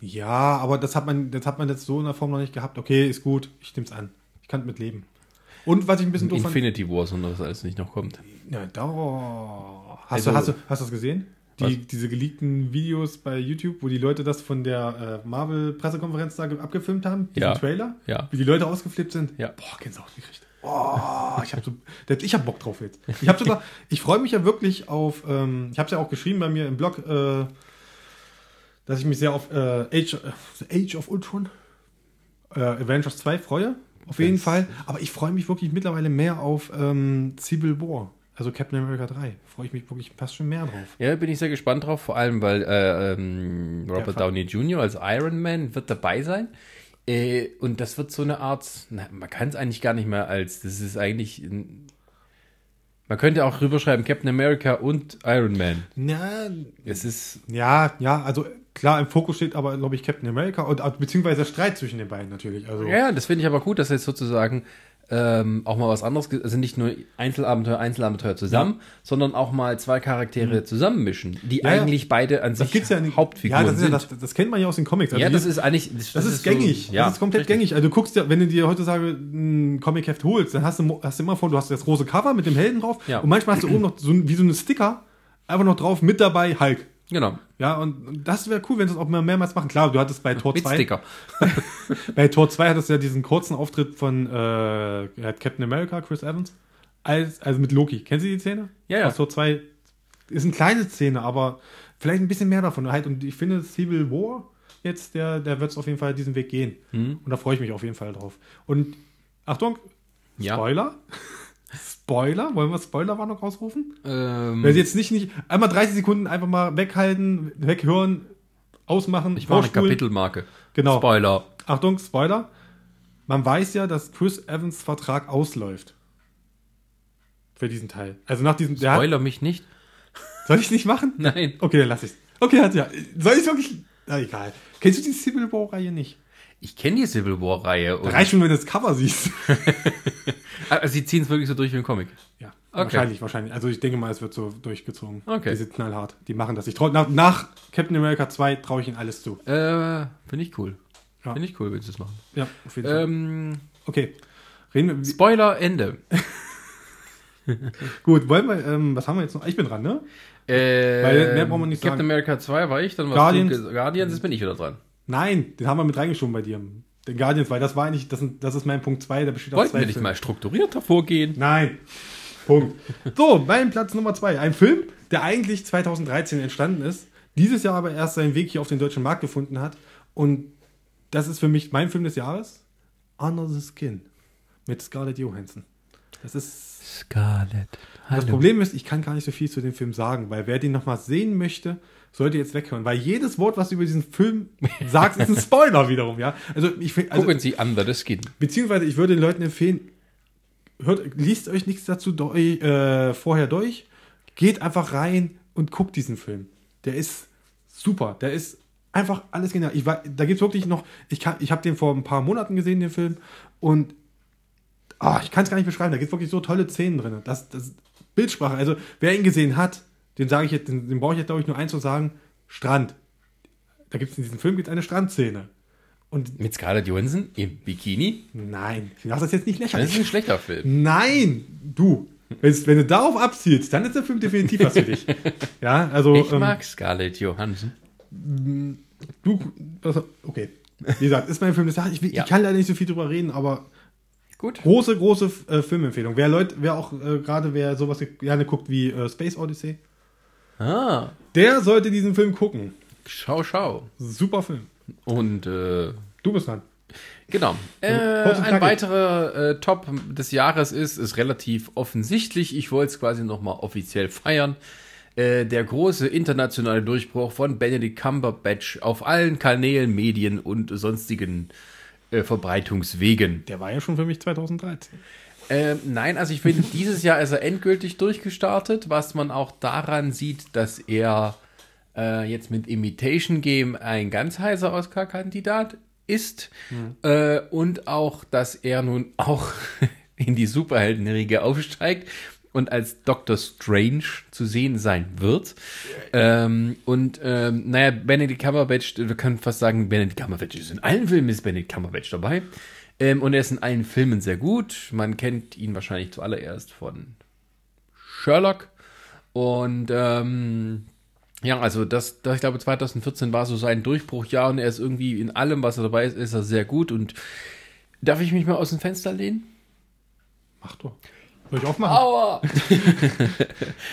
Ja, aber das hat man, das hat man jetzt so in der Form noch nicht gehabt. Okay, ist gut, ich nehme es an. Ich kann mit leben. Und was ich ein bisschen doof fand. Infinity War, sondern was alles nicht noch kommt. Ja, da. Hast, Also- du, hast, du, hast du das gesehen? Die, diese geleakten Videos bei YouTube, wo die Leute das von der äh, Marvel-Pressekonferenz da ge- abgefilmt haben, diesen Ja. Trailer, Ja. wie die Leute ausgeflippt sind. Ja. Boah, Gänsehaut gekriegt. Oh, ich habe so, das- ich hab Bock drauf jetzt. Ich habe sogar, ich freue mich ja wirklich auf, ähm, ich habe es ja auch geschrieben bei mir im Blog, äh, dass ich mich sehr auf äh, Age, äh, Age of Ultron, äh, Avengers 2 freue. Auf jeden Fall. Aber ich freue mich wirklich mittlerweile mehr auf ähm, Civil War. Also Captain America 3. Freue ich mich wirklich fast schon mehr drauf. Ja, bin ich sehr gespannt drauf, vor allem weil äh, ähm, Robert Ja, Downey Jr. als Iron Man wird dabei sein. Äh, und das wird so eine Art, na, man kann es eigentlich gar nicht mehr als, das ist eigentlich, ein, man könnte auch rüberschreiben Captain America und Iron Man. Ja, Es ist, ja, ja, also klar, im Fokus steht aber, glaube ich, Captain America und äh, beziehungsweise der Streit zwischen den beiden natürlich. Also, ja, das finde ich aber gut, dass jetzt sozusagen ähm, auch mal was anderes, also nicht nur Einzelabenteuer, Einzelabenteuer zusammen, sondern auch mal zwei Charaktere zusammenmischen, die Ja, ja. eigentlich beide an sich ja nicht. Hauptfiguren ja, das, ist ja, sind. das, das kennt man ja aus den Comics. Also ja, das ist eigentlich, das, Das, ist so- gängig. ja, das ist komplett richtig. gängig. Also du guckst ja, wenn du dir heutzutage ein Comic-Heft holst, dann hast du, hast du immer vor, du hast das große Cover mit dem Helden drauf Ja. und manchmal hast du oben noch so wie so eine Sticker einfach noch drauf mit dabei Hulk. Genau. Ja, und das wäre cool, wenn sie das auch mal mehrmals machen. Klar, du hattest bei Tor Mit 2, Sticker. bei Tor 2 hattest du ja diesen kurzen Auftritt von äh, Captain America, Chris Evans, als, also mit Loki. Kennst du die Szene? Ja, ja. Aus Tor 2 ist eine kleine Szene, aber vielleicht ein bisschen mehr davon halt. Und ich finde, Civil War jetzt, der, der wird es auf jeden Fall diesen Weg gehen. Mhm. Und da freue ich mich auf jeden Fall drauf. Und Achtung, Ja. Spoiler. Spoiler, wollen wir Spoilerwarnung ausrufen? Ähm, Wenn Sie jetzt nicht, nicht einmal 30 Sekunden einfach mal weghalten, weghören, ausmachen, ich mache eine. Kapitelmarke. Genau. Spoiler. Achtung, Spoiler. Man weiß ja, dass Chris Evans Vertrag ausläuft. Für diesen Teil. Also nach diesem. Der hat, Spoiler mich nicht. soll ich nicht machen? Nein. Okay, dann lass ich's. Okay, hat ja. Soll ich wirklich. Na egal. Kennst du die Civil War-Reihe nicht? Ich kenne die Civil War-Reihe. Reicht schon, wenn du das Cover siehst. Ah, sie ziehen es wirklich so durch wie ein Comic. ja, Okay. wahrscheinlich, wahrscheinlich. Also ich denke mal, es wird so durchgezogen. Okay. Die sind knallhart. Die machen das. Ich trau, nach, nach Captain America 2 traue ich ihnen alles zu. Äh, finde ich cool. Ja. Finde ich cool, wenn sie das machen. Ja, auf jeden Fall. Ähm, Okay. Reden wir. Spoiler, Ende. Gut, wollen wir, ähm, was haben wir jetzt noch? Ich bin dran, ne? Äh, Weil mehr brauchen wir nicht Captain sagen. America 2 war ich, dann war Guardians. Guardians, jetzt bin ich wieder dran. Nein, den haben wir mit reingeschoben bei dir. Den Guardians, weil das war eigentlich, das, das ist mein Punkt 2, der besteht aus Wollten zwei wir nicht Filmen. mal strukturierter vorgehen? Nein. Punkt. So, mein Platz Nummer 2. Ein Film, der eigentlich 2013 entstanden ist, dieses Jahr aber erst seinen Weg hier auf den deutschen Markt gefunden hat. Und das ist für mich mein Film des Jahres. Under the Skin. Mit Scarlett Johansson. Das ist. Scarlett. Das Problem ist, ich kann gar nicht so viel zu dem Film sagen, weil wer den nochmal sehen möchte, sollte jetzt weghören, weil jedes Wort, was du über diesen Film sagst, ist ein Spoiler wiederum, ja. Also ich also, Gucken Sie Under the Skin. beziehungsweise ich würde den Leuten empfehlen, hört, liest euch nichts dazu durch, äh, vorher durch, geht einfach rein und guckt diesen Film. Der ist super, der ist einfach alles genial. Ich war, da gibt's wirklich noch, ich kann, ich habe den vor ein paar Monaten gesehen, den Film, und ah, ich kann es gar nicht beschreiben, da gibt wirklich so tolle Szenen drin. Das, das Bildsprache, also wer ihn gesehen hat, den sage ich jetzt, den, den brauche ich jetzt glaube ich nur eins zu sagen, Strand. Da gibt es in diesem Film gibt's eine Strandszene. Und Mit Scarlett Johansson im Bikini. nein, mach das jetzt nicht Das lächerlich. ist ein schlechter Film. Nein, du. Wenn du darauf abzielst, dann ist der Film definitiv was für dich. Ja, also. Ich ähm, mag Scarlett Johansson. Du, also, okay. Wie gesagt, ist mein Film des Jahres. Ich, Ja. ich kann leider nicht so viel drüber reden, aber Gut. große, große äh, Filmempfehlung. Wer Leute, wer auch äh, gerade wer sowas gerne guckt wie äh, Space Odyssey, Ah, der sollte diesen Film gucken. schau, schau. Super Film. Und äh, Du bist dran. Genau. Äh, ein weiterer äh, Top des Jahres ist, ist relativ offensichtlich. Ich wollte es quasi nochmal offiziell feiern. Äh, der große internationale Durchbruch von Benedict Cumberbatch auf allen Kanälen, Medien und sonstigen äh, Verbreitungswegen. Der war ja schon für mich 2013. Ähm, nein, also ich finde, dieses Jahr ist er endgültig durchgestartet, was man auch daran sieht, dass er äh, jetzt mit Imitation Game ein ganz heißer Oscar-Kandidat ist äh, und auch, dass er nun auch in die Superheldenriege aufsteigt und als Doctor Strange zu sehen sein wird. Ähm, und ähm, naja, Benedict Cumberbatch, wir können fast sagen, Benedict Cumberbatch ist in allen Filmen ist Benedict Cumberbatch dabei. Ähm, und er ist in allen Filmen sehr gut. Man kennt ihn wahrscheinlich zuallererst von Sherlock. Und ähm, ja, also das, das, ich glaube, 2014 war so sein Durchbruchjahr und er ist irgendwie in allem, was er dabei ist, ist er sehr gut. Und darf ich mich mal aus dem Fenster lehnen? Mach doch. Soll ich aufmachen? Aua!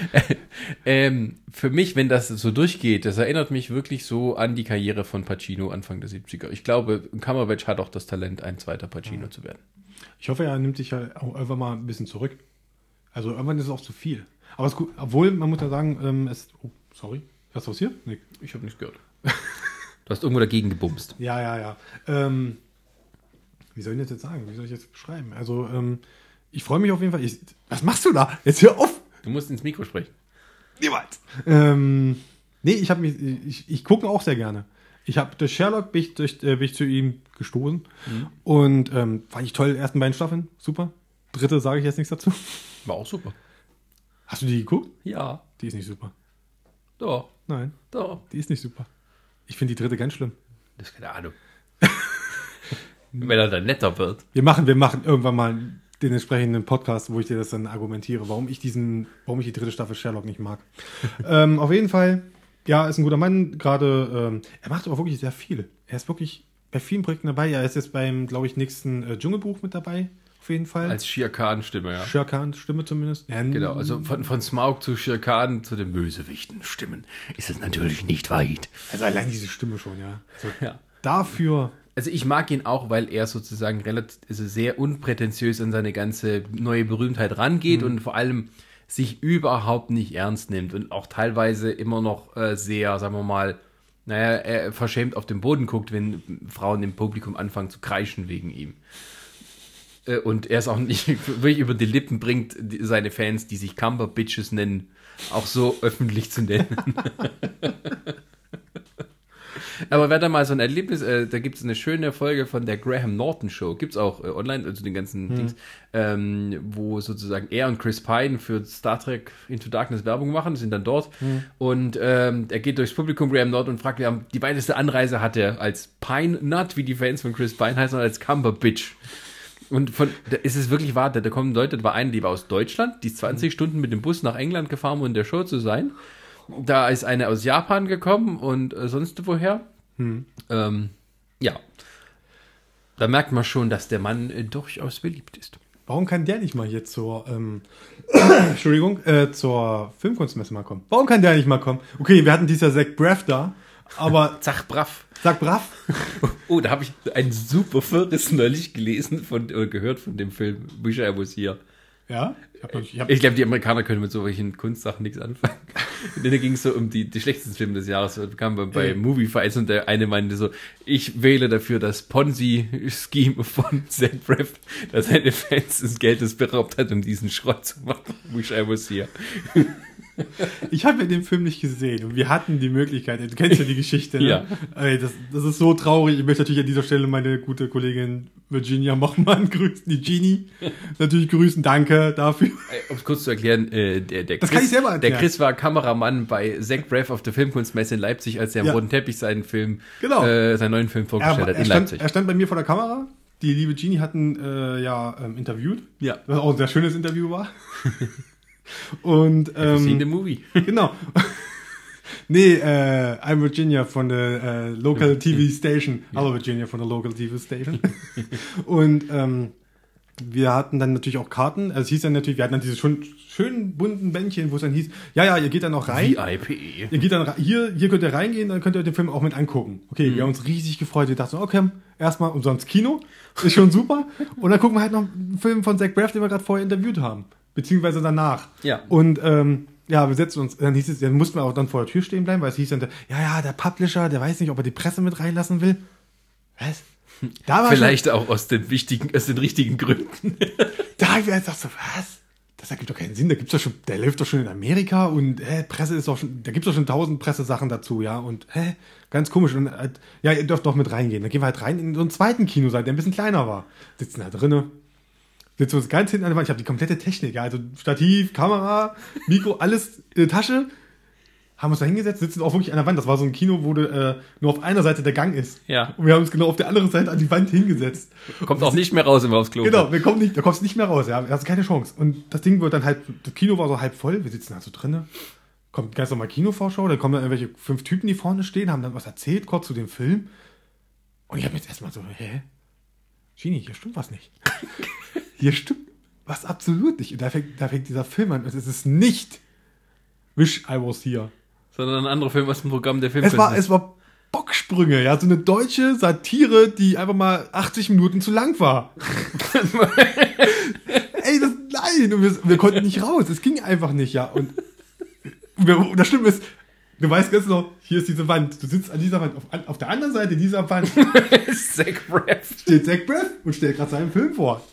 ähm, für mich, wenn das so durchgeht, das erinnert mich wirklich so an die Karriere von Pacino Anfang der 70er. Ich glaube, Kammerwetsch hat auch das Talent, ein zweiter Pacino zu werden. Ich hoffe, er nimmt sich ja auch irgendwann mal ein bisschen zurück. Also irgendwann ist es auch zu viel. Aber es ist gut, obwohl, man muss ja sagen, ähm, es. Oh, sorry. Hast du was hier? Nee. Ich habe nichts gehört. Du hast irgendwo dagegen gebumst. Ja, ja, ja. Ähm, wie soll ich das jetzt sagen? Wie soll ich das beschreiben? Also, ähm, ich freue mich auf jeden Fall. Ich, was machst du da? Jetzt hör auf! Du musst ins Mikro sprechen. Niemals! Ähm, nee, ich habe mich, ich, ich gucke auch sehr gerne. Ich habe durch Sherlock bin ich, durch, äh, bin ich zu ihm gestoßen und ähm, fand ich toll, ersten beiden Staffeln, super. Dritte sage ich jetzt nichts dazu. War auch super. Hast du die geguckt? Ja, Die ist nicht super. doch, Nein, doch. die ist nicht super. Ich finde die dritte ganz schlimm. Das ist keine Ahnung. Wenn er dann netter wird. Wir machen, wir machen irgendwann mal den entsprechenden Podcast, wo ich dir das dann argumentiere, warum ich diesen, warum ich die dritte Staffel Sherlock nicht mag. ähm, auf jeden Fall, ja, ist ein guter Mann. Gerade, ähm, er macht aber wirklich sehr viel. Er ist wirklich bei vielen Projekten dabei. Er ist jetzt beim, glaube ich, nächsten äh, Dschungelbuch mit dabei. Auf jeden Fall. Als Shere Khan-Stimme, ja. Shere Khan Stimme zumindest. Ja, Genau, also von, von Smaug zu Shere Khan zu den Bösewichten Stimmen ist es natürlich nicht weit. also allein diese Stimme schon, ja. Also Ja. dafür. Also ich mag ihn auch, weil er sozusagen relativ also sehr unprätentiös an seine ganze neue Berühmtheit rangeht und vor allem sich überhaupt nicht ernst nimmt und auch teilweise immer noch äh, sehr, sagen wir mal, naja, er verschämt auf den Boden guckt, wenn Frauen im Publikum anfangen zu kreischen wegen ihm. Äh, Und er es auch nicht wirklich über die Lippen bringt, die- seine Fans, die sich Cumber-Bitches nennen, auch so öffentlich zu nennen. Aber wer da mal so ein Erlebnis, äh, da gibt es eine schöne Folge von der Graham Norton Show, gibt es auch äh, online, also den ganzen Dings, ähm, wo sozusagen er und Chris Pine für Star Trek Into Darkness Werbung machen, sind dann dort und ähm, er geht durchs Publikum, Graham Norton, und fragt, wer am- die weiteste Anreise hat er als Pine Nut, wie die Fans von Chris Pine heißen, oder als Cumber Bitch. Und von, da ist es wirklich wahr, da, da kommen Leute, da war eine, die war aus Deutschland, die ist 20 Stunden mit dem Bus nach England gefahren, um in der Show zu sein. Da ist eine aus Japan gekommen und äh, sonst woher. Ähm, ja. Da merkt man schon, dass der Mann äh, durchaus beliebt ist. Warum kann der nicht mal hier zur, ähm, Entschuldigung, äh, zur Filmkunstmesse mal kommen? Warum kann der nicht mal kommen? Okay, wir hatten dieser Zach Braff da, aber Zach brav. Zach Braff, Oh, da habe ich einen super Verriss neulich gelesen von, oder gehört von dem Film Wish I Was Here. Ja? Ich, ich, Ich glaube, die Amerikaner können mit solchen Kunstsachen nichts anfangen. Dann ging es so um die, die schlechtesten Filme des Jahres. Wir kamen bei, bei Ja. Movie Fights und der eine meinte so, ich wähle dafür das Ponzi-Scheme von Zach Braff, dass seine Fans des Geldes beraubt hat, um diesen Schrott zu machen. Wish I was here. ich habe ja den Film nicht gesehen und wir hatten die Möglichkeit, du kennst ja die Geschichte, ne? Ja. Ey, das, das ist so traurig. Ich möchte natürlich an dieser Stelle meine gute Kollegin Virginia Mochmann grüßen, die Genie. natürlich grüßen, danke dafür. Um es kurz zu erklären, äh, der, der, Das Chris, kann ich selber der erklären. Chris war Kameramann bei Zach Braff auf der Filmkunstmesse in Leipzig, als er am Ja. Roten Teppich seinen Film, Genau. äh, seinen neuen Film Er, vorgestellt hat er, in stand, Leipzig. er stand bei mir vor der Kamera. Die liebe Genie hatten äh, ja ähm, interviewt. Ja. Was auch ein sehr schönes Interview war. Und Ähm, Seen the Movie. genau. nee, äh, I'm Virginia von der äh, Local TV Station. Hallo Virginia von der Local TV Station. Und ähm, wir hatten dann natürlich auch Karten. Also es hieß dann natürlich, wir hatten dann diese schon schönen bunten Bändchen, wo es dann hieß, ja, ja, ihr geht dann auch rein. VIP. Ihr geht dann hier, hier könnt ihr reingehen, dann könnt ihr den Film auch mit angucken. Okay, wir haben uns riesig gefreut. Wir dachten, okay, erstmal umsonst Kino, ist schon super. Und dann gucken wir halt noch einen Film von Zach Braff, den wir gerade vorher interviewt haben. Beziehungsweise danach. Ja. Und ähm, ja, wir setzen uns, dann hieß es, dann mussten wir auch dann vor der Tür stehen bleiben, weil es hieß dann, ja, ja, der Publisher, der weiß nicht, ob er die Presse mit reinlassen will. Was? Da war Vielleicht auch aus den wichtigen, aus den richtigen Gründen. Schon, da hab ich mir gedacht, so, was? Das ergibt doch keinen Sinn. Da gibt's doch schon, der läuft doch schon in Amerika und hä, Presse ist doch schon, da gibt's doch schon tausend Pressesachen dazu, ja. Und hä, ganz komisch. Und äh, ja, ihr dürft doch mit reingehen. Dann gehen wir halt rein in so einen zweiten Kinosaal, der ein bisschen kleiner war. Sitzen da drinne, sitzen uns ganz hinten an der Wand. Ich habe die komplette Technik, ja, also Stativ, Kamera, Mikro, alles in der Tasche. Haben uns da hingesetzt, sitzen auch wirklich an der Wand. Das war so ein Kino, wo du, äh, nur auf einer Seite der Gang ist. Ja. Und wir haben uns genau auf der anderen Seite an die Wand hingesetzt. Kommt auch nicht mehr raus, wenn wir aufs Klo Genau, wir kommen nicht, da kommst du nicht mehr raus, ja. Hast keine Chance. Und das Ding wird dann halt, das Kino war so halb voll, wir sitzen da so drinnen. Kommt ganz normal Kinovorschau, da kommen dann irgendwelche fünf Typen, die vorne stehen, haben dann was erzählt, kurz zu dem Film. Und ich habe jetzt erstmal so, hä? Genie, hier stimmt was nicht. hier stimmt was absolut nicht. Und da fängt, da fängt dieser Film an. Und es ist nicht Wish I Was Here. Sondern ein anderer Film aus dem Programm der Es Filmkunst. war, es war Bocksprünge, ja, so eine deutsche Satire, die einfach mal 80 Minuten zu lang war. Ey, das, nein, und wir, wir konnten nicht raus, es ging einfach nicht, ja, und, und das Schlimme ist, du weißt ganz genau, hier ist diese Wand, du sitzt an dieser Wand, auf, auf der anderen Seite dieser Wand Zach Braff. steht Zach Braff und stellt gerade seinen Film vor.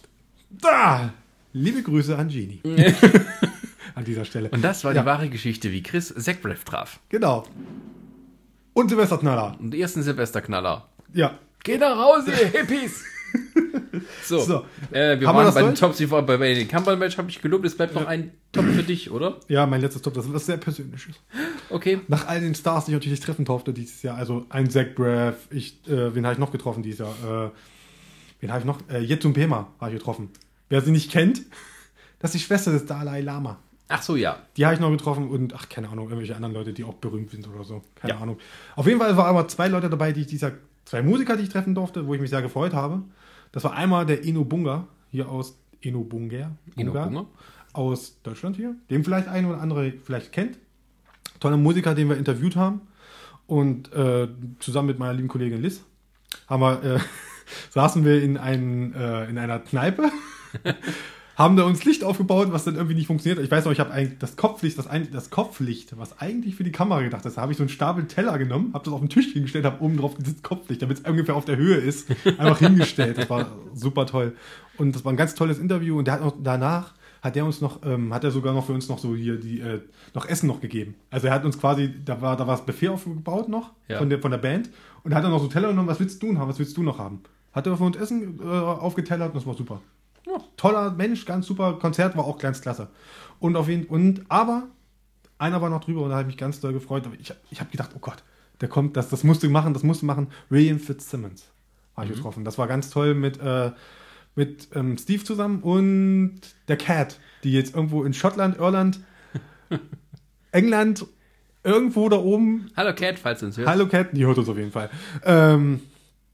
Da! Liebe Grüße an Genie. an dieser Stelle. Und das war Ja. die wahre Geschichte, wie Chris Zach Braff traf. Genau. Und Silvesterknaller. Und die ersten Silvesterknaller. Ja. Geh nach Hause, ihr Hippies! So, So. Äh, wir Haben wir waren bei den? Tops, die war bei, den Kampernmatch habe ich gelobt, es bleibt noch ein Top für dich, oder? Ja, mein letztes Top, das ist was sehr Persönliches. Okay. Nach all den Stars, die ich natürlich treffen durfte dieses Jahr, also ein Zach Braff, ich, äh, wen habe ich noch getroffen dieses Jahr? Äh, wen habe ich noch? Äh, Yetum Pema habe ich getroffen. Wer sie nicht kennt, das ist die Schwester des Dalai Lama. Ach so, ja. Die habe ich noch getroffen und, ach, keine Ahnung, irgendwelche anderen Leute, die auch berühmt sind oder so. Keine Ja. Ahnung. Auf jeden Fall waren aber zwei Leute dabei, die ich dieser, zwei Musiker, die ich treffen durfte, wo ich mich sehr gefreut habe. Das war einmal der Eno Bunga, hier aus Eno Bunger, Bunga? aus Deutschland hier, den vielleicht ein oder andere vielleicht kennt. Toller Musiker, den wir interviewt haben. Und äh, zusammen mit meiner lieben Kollegin Liz haben wir, äh, saßen wir in, einen, äh, in einer Kneipe, haben da uns Licht aufgebaut, was dann irgendwie nicht funktioniert. Ich weiß noch, ich habe eigentlich das Kopflicht, das, ein, das Kopflicht, was eigentlich für die Kamera gedacht ist, da habe ich so einen Stapel Teller genommen, habe das auf den Tisch hingestellt, habe oben drauf dieses Kopflicht, damit es ungefähr auf der Höhe ist, einfach hingestellt. Das war super toll. Und das war ein ganz tolles Interview. Und der hat noch danach hat er uns noch, ähm, hat er sogar noch für uns noch so hier die äh, noch Essen noch gegeben. Also er hat uns quasi, da war da war das Buffet aufgebaut noch Ja. von der von der Band und hat dann noch so Teller genommen, was willst du haben, was willst du noch haben? Hat er für uns Essen äh, aufgetellert und das war super. Ja. Toller Mensch, ganz super. Konzert war auch ganz klasse. Und auf jeden und aber einer war noch drüber und da habe ich mich ganz doll gefreut. Aber ich, ich habe gedacht, oh Gott, der kommt, das, das musst du machen, das musst du machen. William Fitzsimmons habe ich getroffen. Das war ganz toll mit, äh, mit ähm, Steve zusammen und der Cat, die jetzt irgendwo in Schottland, Irland, England, irgendwo da oben Hallo Cat, falls du uns hörst. Hallo Cat, die hört uns auf jeden Fall. Ähm,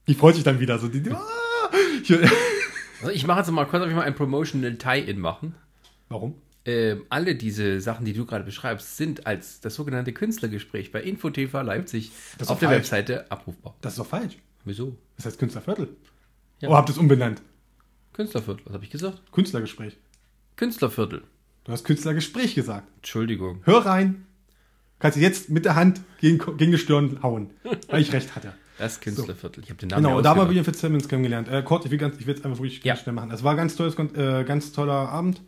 die freut sich dann wieder so. Die, die, ah, ich, Also ich mache jetzt mal kurz, ich mal ein Promotional Tie-In machen. warum? Ähm, alle diese Sachen, die du gerade beschreibst, sind als das sogenannte Künstlergespräch bei InfoTV Leipzig auf doch der falsch. Webseite abrufbar. Das ist doch falsch. Wieso? Das heißt Künstlerviertel. Ja. Oh, habt ihr es umbenannt? Künstlerviertel, was habe ich gesagt? Künstlergespräch. Künstlerviertel. Du hast Künstlergespräch gesagt. Entschuldigung. Hör rein. Kannst du jetzt mit der Hand gegen, gegen die Stirn hauen, weil ich recht hatte. Das Künstlerviertel. Ich habe den Namen Genau, da haben wir. William Fitzsimmons kennengelernt. Äh, kurz, ich will es einfach wirklich Ja. schnell machen. Es war ein ganz tolles, äh, ganz toller Abend.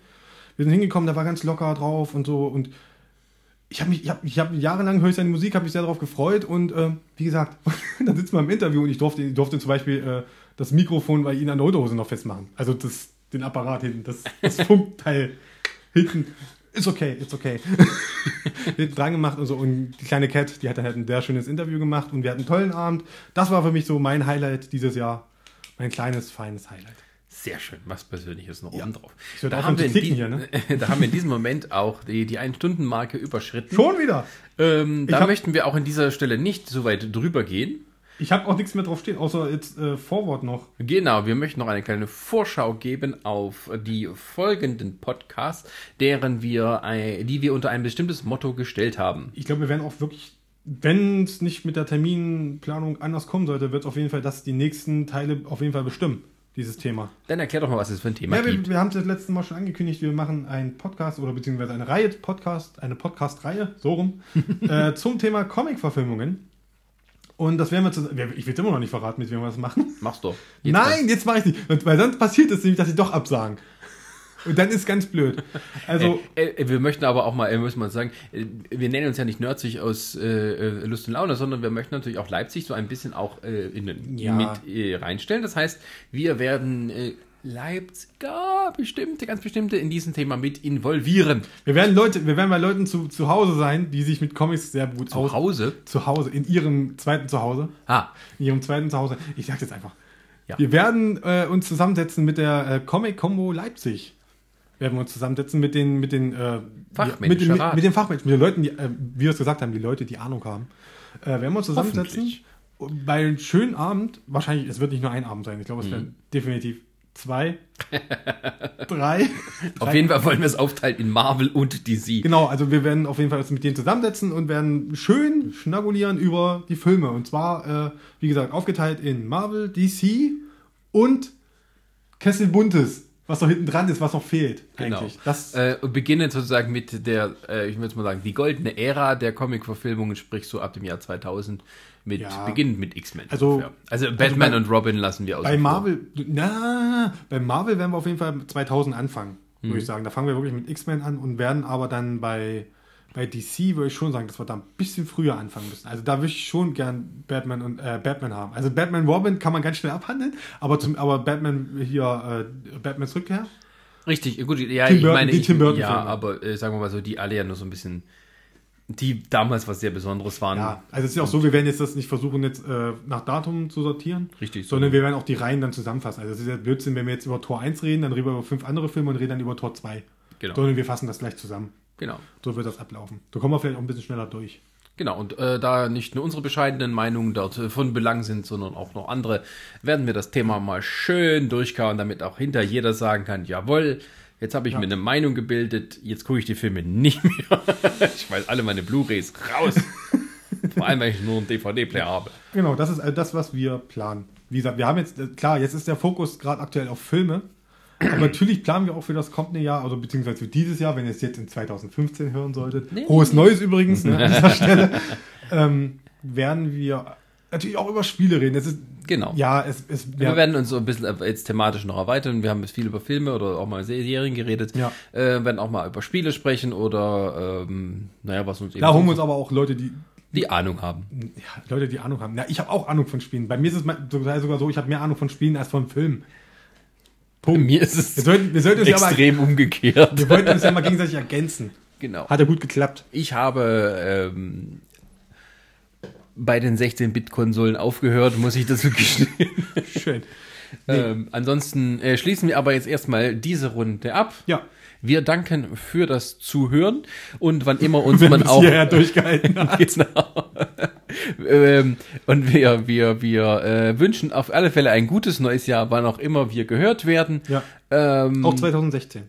Wir sind hingekommen, der war ganz locker drauf und so und ich habe mich, ich habe, ich habe jahrelang höre ich seine Musik, habe mich sehr darauf gefreut und äh, wie gesagt, dann sitzen wir im Interview und ich durfte, ich durfte zum Beispiel äh, das Mikrofon bei ihnen an der Unterhose noch festmachen. Also das, den Apparat hinten, das, das Funkteil hinten. Ist okay, ist okay. hinten dran gemacht und so. Und die kleine Cat, die hat dann halt ein sehr schönes Interview gemacht und wir hatten einen tollen Abend. Das war für mich so mein Highlight dieses Jahr. Mein kleines, feines Highlight. Sehr schön, was Persönliches noch Ja. oben drauf. Da haben, wir die, hier, ne? da haben wir in diesem Moment auch die, die Ein-Stunden-Marke überschritten. Schon wieder. Ähm, da möchten wir auch an dieser Stelle nicht so weit drüber gehen. Ich habe auch nichts mehr drauf stehen, außer jetzt äh, Vorwort noch. Genau, wir möchten noch eine kleine Vorschau geben auf die folgenden Podcasts, deren wir, äh, die wir unter ein bestimmtes Motto gestellt haben. Ich glaube, wir werden auch wirklich, wenn es nicht mit der Terminplanung anders kommen sollte, wird es auf jeden Fall das die nächsten Teile auf jeden Fall bestimmen, dieses Thema. Dann erklär doch mal, was es für ein Thema Ja, wir, gibt. wir haben es das letzte Mal schon angekündigt, wir machen einen Podcast oder beziehungsweise eine Reihe Podcast, eine Podcast-Reihe, so rum, äh, zum Thema Comic-Verfilmungen. Und das werden wir zu, ich will immer noch nicht verraten, mit wem wir das machen. Mach's doch. Nein, jetzt mache ich nicht. Weil sonst passiert es nämlich, dass sie doch absagen. Und dann ist ganz blöd. Also, Äh, äh, wir möchten aber auch mal, äh, muss man sagen, äh, wir nennen uns ja nicht Nerdzig aus äh, äh, Lust und Laune, sondern wir möchten natürlich auch Leipzig so ein bisschen auch äh, in Ja. mit äh, reinstellen. Das heißt, wir werden äh, Leipziger bestimmte, ganz bestimmte in diesem Thema mit involvieren. wir werden Leute, wir werden bei Leuten zu, zu Hause sein, die sich mit Comics sehr gut Zu Hause. Zu Hause, in ihrem zweiten Zuhause. Ah, In ihrem zweiten Zuhause. Ich sag jetzt einfach. Ja. Wir werden äh, uns zusammensetzen mit der äh, Comic Combo Leipzig. Werden wir uns zusammensetzen mit den, mit den, äh, Fachmenschen, mit, den mit, mit den Fachmenschen, mit den Leuten, die, äh, wie wir es gesagt haben, die Leute, die Ahnung haben. Äh, werden wir uns zusammensetzen. Bei einem schönen Abend, wahrscheinlich, es wird nicht nur ein Abend sein, ich glaube, es Mhm. werden definitiv zwei, drei. auf jeden Fall wollen wir es aufteilen in Marvel und DC. Genau, also wir werden auf jeden Fall uns mit denen zusammensetzen und werden schön schnabulieren über die Filme. Und zwar, äh, wie gesagt, aufgeteilt in Marvel, DC und Kessel Buntes, was noch hinten dran ist, was noch fehlt Genau. eigentlich. Das, Äh, und beginnen sozusagen mit der, äh, ich würde mal sagen, die goldene Ära der Comic-Verfilmungen, sprich so ab dem Jahr 2000, mit, Ja. beginnend mit X-Men. Also- ungefähr. also Batman bei- und Robin lassen wir aus. bei Marvel, na, bei Marvel werden wir auf jeden Fall 2000 anfangen, Mhm. würde ich sagen. Da fangen wir wirklich mit X-Men an und werden aber dann bei, bei DC würde ich schon sagen, dass wir da ein bisschen früher anfangen müssen. Also da würde ich schon gern Batman und äh, Batman haben. Also Batman Robin kann man ganz schnell abhandeln, aber zum, aber Batman hier äh, Batmans Rückkehr. Richtig, gut, ja, Tim ich Burton- meine, die ich, Tim Burton ja, Filme. aber äh, sagen wir mal so, die alle ja nur so ein bisschen, die damals was sehr Besonderes waren. Ja, also es ist ja auch so, wir werden jetzt das nicht versuchen, jetzt äh, nach Datum zu sortieren. Richtig, Sondern wir werden auch die Reihen dann zusammenfassen. Also es ist ja Blödsinn, wenn wir jetzt über Tor 1 reden, dann reden wir über fünf andere Filme und reden dann über Tor 2. Genau. Sondern wir fassen das gleich zusammen. Genau. So wird das ablaufen. Da kommen wir vielleicht auch ein bisschen schneller durch. Genau, und äh, da nicht nur unsere bescheidenen Meinungen dort äh, von Belang sind, sondern auch noch andere, werden wir das Thema mal schön durchkauen, damit auch hinter jeder sagen kann, jawohl, jetzt habe ich mir eine Meinung gebildet, jetzt gucke ich die Filme nicht mehr. ich weiß alle meine Blu-Rays raus. Vor allem, wenn ich nur einen DVD-Player habe. Genau, das ist äh, das, was wir planen. Wie gesagt, wir haben jetzt, äh, klar, jetzt ist der Fokus gerade aktuell auf Filme. Aber natürlich planen wir auch für das kommende Jahr, also beziehungsweise für dieses Jahr, wenn ihr es jetzt in 2015 hören solltet. Hohes Neues übrigens ne, an dieser Stelle. Ähm, werden wir natürlich auch über Spiele reden. Es ist, Genau. ja, es, es Wir werden uns so ein bisschen jetzt thematisch noch erweitern. Wir haben jetzt viel über Filme oder auch mal Serien geredet. Ja. Äh, werden auch mal über Spiele sprechen oder, ähm, naja, was uns eben da holen wir uns aber auch Leute, die, die Ahnung haben. ja, Leute, die Ahnung haben. Ja, ich habe auch Ahnung von Spielen. Bei mir ist es sogar so, ich habe mehr Ahnung von Spielen als von Filmen. Bei mir ist es Wir sollten, wir sollten uns ja mal, extrem umgekehrt. wir wollten uns ja mal gegenseitig ergänzen. Genau. Hat ja gut geklappt. Ich habe ähm, bei den 16-Bit-Konsolen aufgehört, muss ich dazu gestehen. Schön. ähm, ansonsten äh, schließen wir aber jetzt erstmal diese Runde ab. Ja. Wir danken für das Zuhören und wann immer uns man auch hierher durchgehalten hat. genau. Ähm, und wir, wir, wir äh, wünschen auf alle Fälle ein gutes neues Jahr, wann auch immer wir gehört werden. Ja. Ähm, Auch 2016.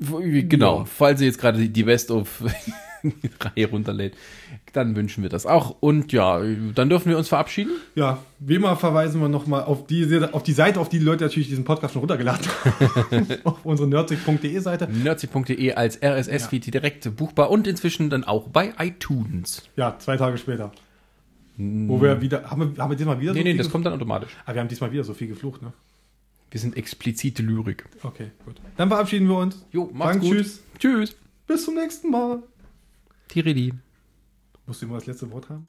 w- genau, falls ihr jetzt gerade die Best of Reihe runterlädt, dann wünschen wir das auch. Und ja, dann dürfen wir uns verabschieden. Ja, wie immer verweisen wir nochmal auf die, auf die Seite, auf die, die Leute natürlich diesen Podcast schon runtergeladen haben. auf unsere nerdsig.de Seite. Nerdsig.de als RSS-Feed direkt buchbar und inzwischen dann auch bei iTunes. Ja, zwei Tage später. Wo wir wieder, haben wir, haben wir diesmal wieder Nee, so nee, viel das geflucht? kommt dann automatisch. Ah, wir haben diesmal wieder so viel geflucht, ne? Wir sind explizite Lyrik. Okay, gut. Dann verabschieden wir uns. Jo, macht's Sagen gut. Tschüss. Tschüss. Bis zum nächsten Mal. Tiridi. Musst du immer das letzte Wort haben?